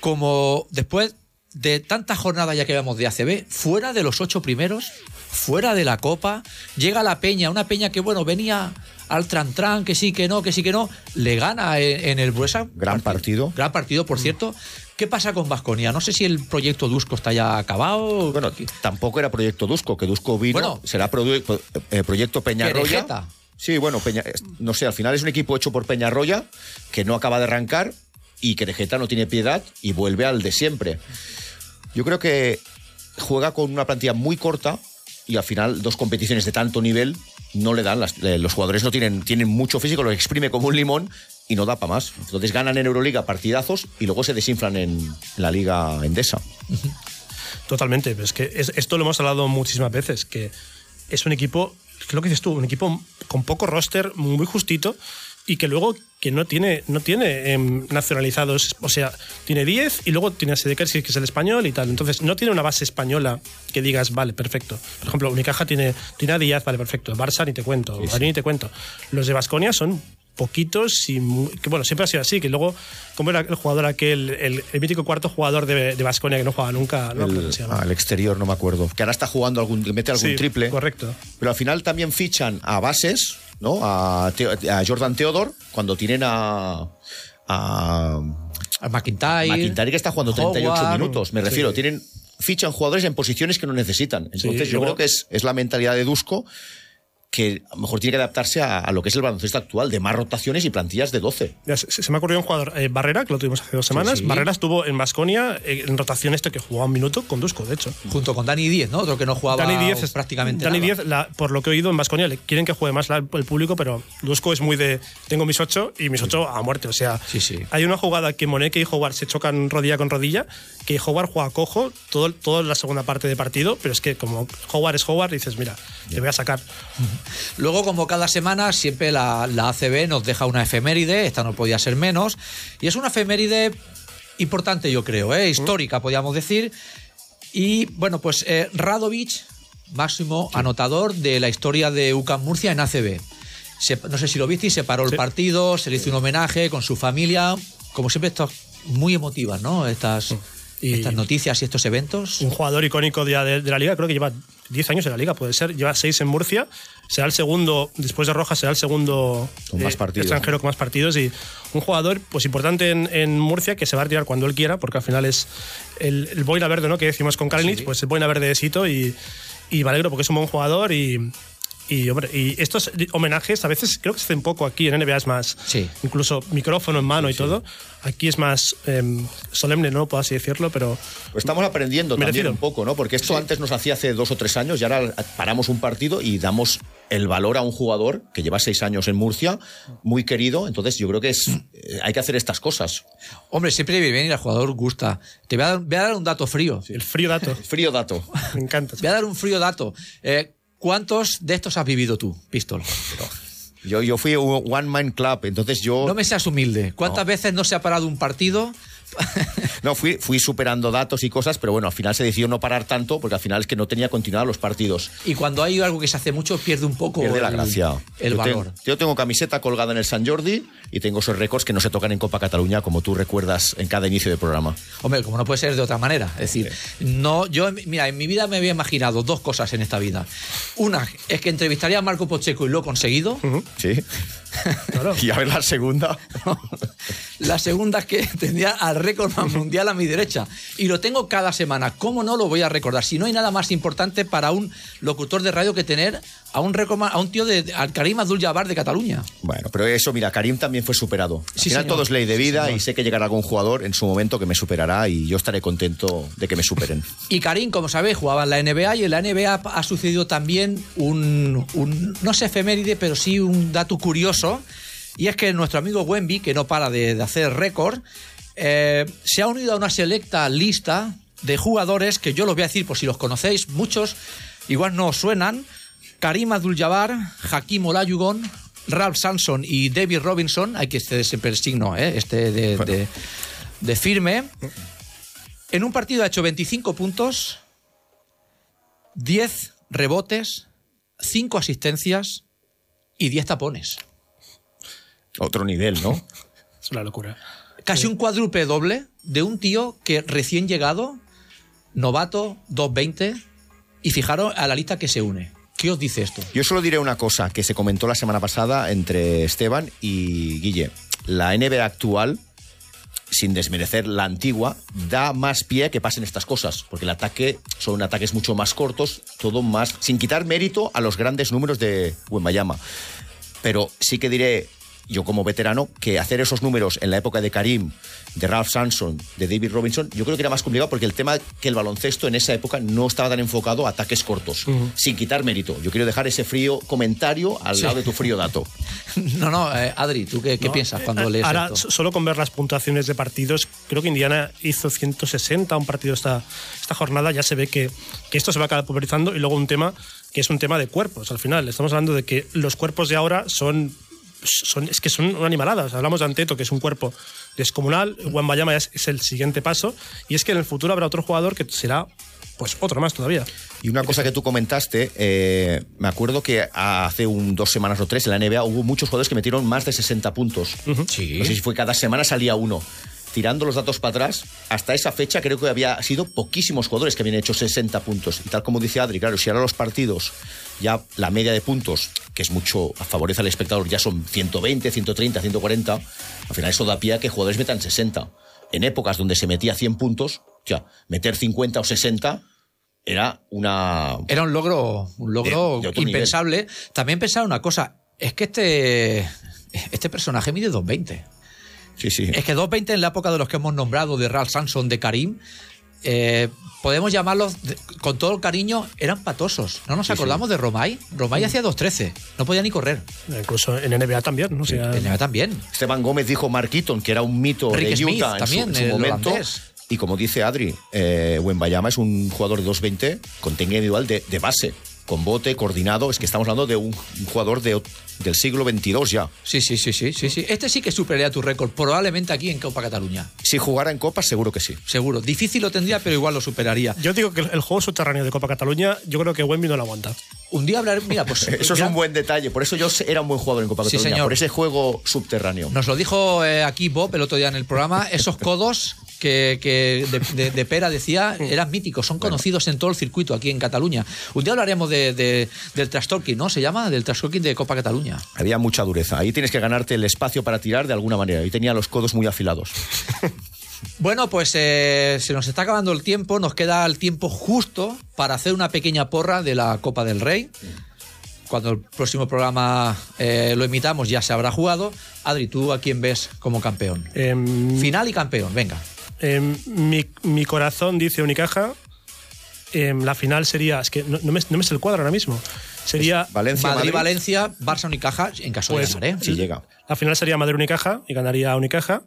cómo después de tantas jornadas ya que vemos de ACB, fuera de los ocho primeros, fuera de la Copa, llega la Peña, una Peña que, bueno, venía al tran-tran, que sí, que no, que sí, que no, le gana en, en el Buesa. Gran partido. Gran partido, por cierto. ¿Qué pasa con Vasconia? No sé si el proyecto Dusko está ya acabado. Bueno, tampoco era proyecto Dusko, que Dusko vino, Bueno. será eh, proyecto Peñarroya. Sí, bueno, Peña, no sé, al final es un equipo hecho por Peñarroya que no acaba de arrancar y que Querejeta no tiene piedad y vuelve al de siempre. Yo creo que juega con una plantilla muy corta y al final dos competiciones de tanto nivel no le dan, los jugadores no tienen, tienen mucho físico, lo exprime como un limón y no da para más. Entonces ganan en Euroliga partidazos y luego se desinflan en, la Liga Endesa. Totalmente. Es que es- esto lo hemos hablado muchísimas veces, que es un equipo, lo que dices tú, un equipo con poco roster, muy justito, y que luego que no tiene, no tiene em, nacionalizados, o sea, tiene 10 y luego tiene a Sedekers, que es el español y tal. Entonces, no tiene una base española que digas, vale, perfecto. Por ejemplo, Unicaja tiene, tiene a Díaz, vale, perfecto. Barça ni te cuento, Madrid ni te cuento. Los de Basconia son poquitos y muy- que bueno, siempre ha sido así, que luego, como era el jugador aquel, el, el mítico cuarto jugador de, de Basconia que no juega nunca, ¿no? ¿Cómo El, se llama? ah, el exterior, no me acuerdo. Que ahora está jugando algún, mete algún Sí, triple. Correcto. Pero al final también fichan a bases, ¿no? A, Jordan Theodore, cuando tienen a. a McIntyre. McIntyre que está jugando 38 Howard. minutos. Me refiero, tienen fichan jugadores en posiciones que no necesitan. Entonces yo luego- creo que es, es la mentalidad de Dusko que a lo mejor tiene que adaptarse a, a lo que es el baloncesto actual, de más rotaciones y plantillas de 12. Ya, se, se me ha ocurrido un jugador, eh, Barrera, que lo tuvimos hace dos semanas. sí. Barrera estuvo en Basconia en rotación este que jugaba un minuto con Dusko, de hecho. Junto con Dani Díez, ¿no? Otro que no jugaba Dani Díez es prácticamente Dani nada. Díez, la- por lo que he oído en Basconia, le quieren que juegue más la- el público, pero Dusko es muy de tengo mis ocho y mis ocho a muerte. O sea, Sí, sí. hay una jugada que Moneke y Howard se chocan rodilla con rodilla, que Howard juega cojo todo, toda la segunda parte de partido, pero es que como Howard es Howard, dices, mira, te voy a sacar. Luego, como cada semana, siempre la, la ACB nos deja una efeméride, esta no podía ser menos, y es una efeméride importante, yo creo, ¿eh? histórica, podríamos decir. Y bueno, pues eh, Radovic, máximo anotador de la historia de UCAM Murcia en ACB. Se- no sé si lo visteis, se paró el Sí. partido, se le hizo un homenaje con su familia. Como siempre, estas muy emotivas, ¿no? Estas, Y- estas noticias y estos eventos. un jugador icónico de, de- de la liga, creo que lleva 10 años en la liga, puede ser, lleva 6 en Murcia, será el segundo, después de Rojas, será el segundo eh, Con más partidos. extranjero con más partidos y un jugador pues importante en, en Murcia que se va a retirar cuando él quiera, porque al final es el, el boina verde ¿no? que decimos con Kalinic, pues el boina verde de Sito y, y me alegro porque es un buen jugador y, y, hombre, y estos homenajes a veces creo que se hacen poco aquí, en NBA es más, Sí. incluso micrófono en mano y todo, aquí es más em, solemne, no puedo así decirlo, pero... Pues estamos aprendiendo Merecido. también un poco, ¿no? Porque esto antes nos hacía hace dos o tres años y ahora paramos un partido y damos el valor a un jugador que lleva seis años en Murcia, muy querido. Entonces yo creo que es eh, hay que hacer estas cosas. Hombre, siempre viene bien y al jugador gusta. Te voy a, dar- voy a dar un dato frío. El frío dato. Frío dato. <laughs> Me encanta. Voy a dar un frío dato. Eh, ¿Cuántos de estos has vivido tú, Pistol? Yo, yo fui un One Man Club, entonces yo No me seas humilde. ¿Cuántas veces no se ha parado un partido? <laughs> no fui, fui superando datos y cosas, pero bueno, al final se decidió no parar tanto porque al final es que no tenía continuidad los partidos. Y cuando hay algo que se hace mucho, pierde un poco Pierde la el, gracia. el yo, valor. Tengo, yo tengo camiseta colgada en el San Jordi y tengo esos récords que no se tocan en Copa Cataluña, como tú recuerdas en cada inicio de programa. Hombre, como no puede ser de otra manera. Es decir, no, yo, mira, en mi vida me había imaginado dos cosas en esta vida. Una es que entrevistaría a Marco Pocheco y lo he conseguido. Sí. Claro. <laughs> Y a ver la segunda. <laughs> La segunda es que tendría al récord mundial a mi derecha. Y lo tengo cada semana. ¿Cómo no lo voy a recordar? Si no hay nada más importante para un locutor de radio que tener a un, récord, a un tío de al Karim Abdul-Jabbar de Cataluña. Bueno, pero eso, mira, Karim también fue superado. Al Sí, final señor. todo es ley de vida y sé que llegará algún jugador en su momento que me superará y yo estaré contento de que me superen. <laughs> Y Karim, como sabéis, jugaba en la NBA y en la NBA ha sucedido también un, un- no sé efeméride, pero sí un dato curioso. Y es que nuestro amigo Wemby, que no para de, de hacer récord, eh, se ha unido a una selecta lista de jugadores que yo los voy a decir por si los conocéis, muchos igual no os suenan. Karim Abdul-Jabbar, Hakim Olajuwon, Ralph Samson y David Robinson, hay que este siempre el signo, ¿eh? este de, de- de firme. En un partido ha hecho 25 puntos, 10 rebotes, 5 asistencias y 10 tapones. Otro nivel, ¿no? <laughs> Es una locura. Casi un cuádruple doble de un tío que recién llegado, novato, 2.20, y fijaros a la lista que se une. ¿Qué os dice esto? Yo solo diré una cosa que se comentó la semana pasada entre Esteban y Guille. La NBA actual, sin desmerecer la antigua, da más pie a que pasen estas cosas, porque el ataque son ataques mucho más cortos, todo más, sin quitar mérito a los grandes números de Wembayama. Pero sí que diré, yo como veterano, que hacer esos números en la época de Karim, de Ralph Samson, de David Robinson, yo creo que era más complicado porque el tema que el baloncesto en esa época no estaba tan enfocado a ataques cortos, sin quitar mérito. Yo quiero dejar ese frío comentario al lado de tu frío dato. <laughs> No, no, eh, Adri, ¿tú qué, qué ¿no? piensas cuando Eh, lees Ahora, esto? solo con ver las puntuaciones de partidos, creo que Indiana hizo 160 un partido esta, esta jornada, ya se ve que, que esto se va a acabar popularizando y luego un tema que es un tema de cuerpos. Al final, estamos hablando de que los cuerpos de ahora son, son es que son una animalada. O sea, hablamos de Anteto, que es un cuerpo descomunal, Juan Bayama es, es el siguiente paso, y es que en el futuro habrá otro jugador que será pues otro más todavía. Y una cosa que tú comentaste, eh, me acuerdo que hace un, dos semanas o tres en la NBA hubo muchos jugadores que metieron más de 60 puntos. Sí. No sé si fue cada semana salía uno. Tirando los datos para atrás, hasta esa fecha creo que había sido poquísimos jugadores que habían hecho 60 puntos. Y tal como dice Adri, claro, si ahora los partidos, ya la media de puntos, que es mucho, favorece al espectador, ya son 120, 130, 140, al final eso da pie a que jugadores metan 60. En épocas donde se metía 100 puntos, ya, meter 50 o 60 era una... Era un logro, un logro De- de otro impensable. También pensar una cosa, es que este, este personaje mide 2.20. Sí, sí. Es que 2.20 en la época de los que hemos nombrado, de Ralph Samson, de Karim, eh, podemos llamarlos, con todo el cariño, eran patosos. ¿No nos Sí, acordamos de Romay? Romay hacía 2.13, no podía ni correr. Incluso en NBA también, ¿no? O sea, En NBA también. Esteban Gómez dijo Mark Eaton, que era un mito Rick de Smith Utah en su- también, en su, el momento. holandés. Y como dice Adri, eh, Wembayama es un jugador de 2.20 con técnica individual de, de base, con bote, coordinado. Es que estamos hablando de un, un jugador de, del siglo XXII ya. Sí, sí, sí, sí, sí, sí. Este sí que superaría tu récord, probablemente aquí en Copa Cataluña. Si jugara en Copa, seguro que sí. Seguro. Difícil lo tendría, pero igual lo superaría. yo digo que el, juego subterráneo de Copa Cataluña, yo creo que Wemby no lo aguanta. Un día hablar, mira, pues. <laughs> Eso es ya un buen detalle. Por eso yo era un buen jugador en Copa Sí, Cataluña. señor. Por ese juego subterráneo. Nos lo dijo eh, aquí Bob el otro día en el programa, esos codos que, que de, de- de Pera decía eran míticos, son conocidos en todo el circuito aquí en Cataluña. Un día hablaremos de, de- del trash talking, ¿no? Se llama del trash talking de Copa Cataluña. Había mucha dureza. Ahí tienes que ganarte el espacio para tirar de alguna manera. Y tenía los codos muy afilados. <laughs> Bueno, pues eh, se nos está acabando el tiempo, nos queda el tiempo justo para hacer una pequeña porra de la Copa del Rey. Cuando el próximo programa eh, lo emitamos ya se habrá jugado. Adri, ¿tú a quién ves como campeón? Em, Final y campeón, venga. Em, mi, mi corazón dice Unicaja. Em, la final sería. Es que no, no me, no me sé el cuadro ahora mismo. Sería. Valencia, Madrid. Madrid-Valencia, Barça Unicaja, en caso Pues, de ganar, ¿eh? Si llega. La final sería Madrid-Unicaja y ganaría Unicaja.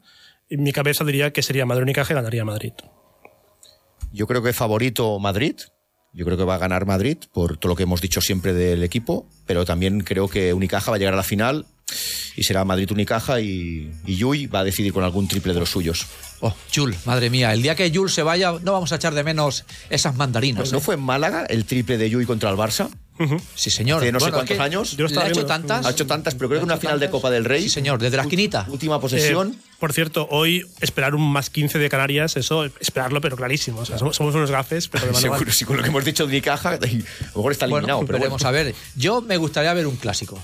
Y mi cabeza diría que sería Madrid-Unicaja y ganaría Madrid. Yo creo que favorito Madrid. Yo creo que va a ganar Madrid por todo lo que hemos dicho siempre del equipo, pero también creo que Unicaja va a llegar a la final y será Madrid-Unicaja y, y Yui va a decidir con algún triple de los suyos. Oh, Jul, madre mía, el día que Jul se vaya no vamos a echar de menos esas mandarinas. ¿No ¿eh? fue en Málaga el triple de Yui contra el Barça? Sí, señor. Hace no sé cuántos es que años. Yo ha hecho tantas. Ha hecho tantas, pero creo que una final de. Copa del Rey. Sí, señor, desde la esquinita. Última posesión. Eh, por cierto, hoy esperar un más 15 de Canarias, eso, esperarlo, pero clarísimo. O sea, somos, somos unos gafes, pero de. Seguro, sí, con lo que hemos dicho de Unicaja, a lo mejor está eliminado. Bueno, pero veremos bueno. a ver. Yo me gustaría ver un clásico.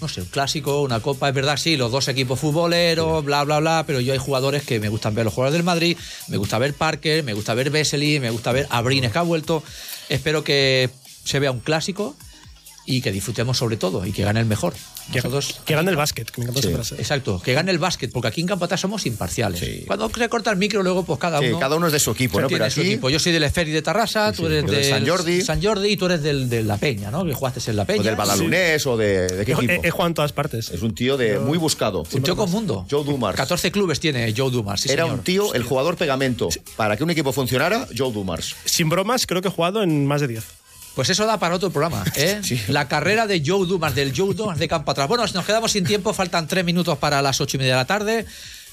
No sé, un clásico, una copa, es verdad, sí, los dos equipos futboleros, bla, bla, bla, pero yo hay jugadores que me gustan ver, los jugadores del Madrid, me gusta ver Parker, me gusta ver Vesely, me gusta ver Abrines que ha vuelto. Espero que se vea un clásico y que disfrutemos sobre todo y que gane el mejor. Que, Nosotros, que gane el básquet, que me encanta Sí. esa frase. exacto, que gane el básquet, porque aquí en Campo Atrás somos imparciales. Sí. Cuando se corta el micro, luego pues cada Sí, uno... cada uno es de su equipo, ¿no? Pero su aquí, equipo. Yo soy del Esferi de Tarrasa, tú sí. eres del del San Jordi. San Jordi y tú eres del, de La Peña, ¿no? Que jugaste en La Peña. o del Badalunés, o de, de qué He, equipo. he- he jugado en todas partes. Es un tío de muy buscado. Un tío con mundo. Joe Dumars. 14 clubes tiene Joe Dumars, sí, Era señor. un tío, el jugador pegamento. Para que un equipo funcionara, Joe Dumars. Sin bromas, creo que he jugado en más de 10. Pues eso da para otro programa, <laughs> ¿eh? Sí. La carrera de Joe Dumars, del Joe Dumars de campo atrás. Bueno, nos quedamos sin tiempo, faltan tres minutos para las ocho y media de la tarde.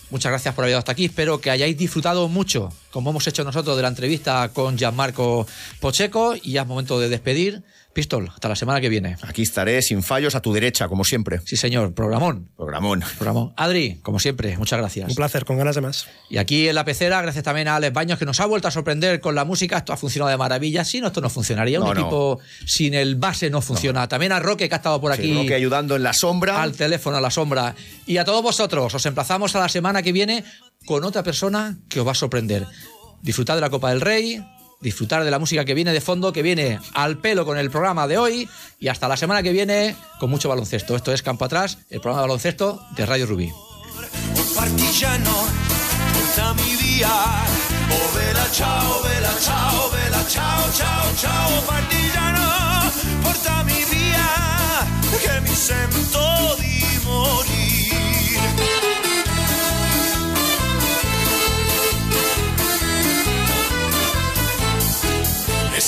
Muchas gracias por haber llegado hasta aquí. Espero que hayáis disfrutado mucho, como hemos hecho nosotros, de la entrevista con Gianmarco Pocheco. Y ya es momento de despedir. Pistol, hasta la semana que viene. Aquí estaré sin fallos a tu derecha, como siempre. Sí, señor. Programón. Programón. Programón. Adri, como siempre, muchas gracias. Un placer, con ganas de más. Y aquí en la pecera, gracias también a Alex Baños, que nos ha vuelto a sorprender con la música. Esto ha funcionado de maravilla. Si no, esto no funcionaría. Un No, equipo sin el base no funciona. También a Roque, que ha estado por aquí. Sí, Roque ayudando en la sombra. al teléfono, a la sombra. Y a todos vosotros, os emplazamos a la semana que viene con otra persona que os va a sorprender. Disfrutad de la Copa del Rey, disfrutar de la música que viene de fondo, que viene al pelo con el programa de hoy. Y hasta la semana que viene con mucho baloncesto. Esto es Campo Atrás, el programa de baloncesto de Radio Rubí.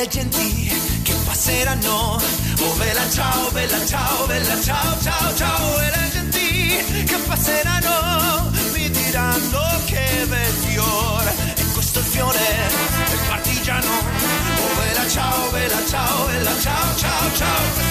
le genti che passeranno. Oh bella ciao, bella ciao, bella ciao, ciao, ciao. E le che passeranno mi diranno che bel fiore. E questo il fiore del partigiano. Oh bella ciao, bella ciao, bella ciao, ciao, ciao.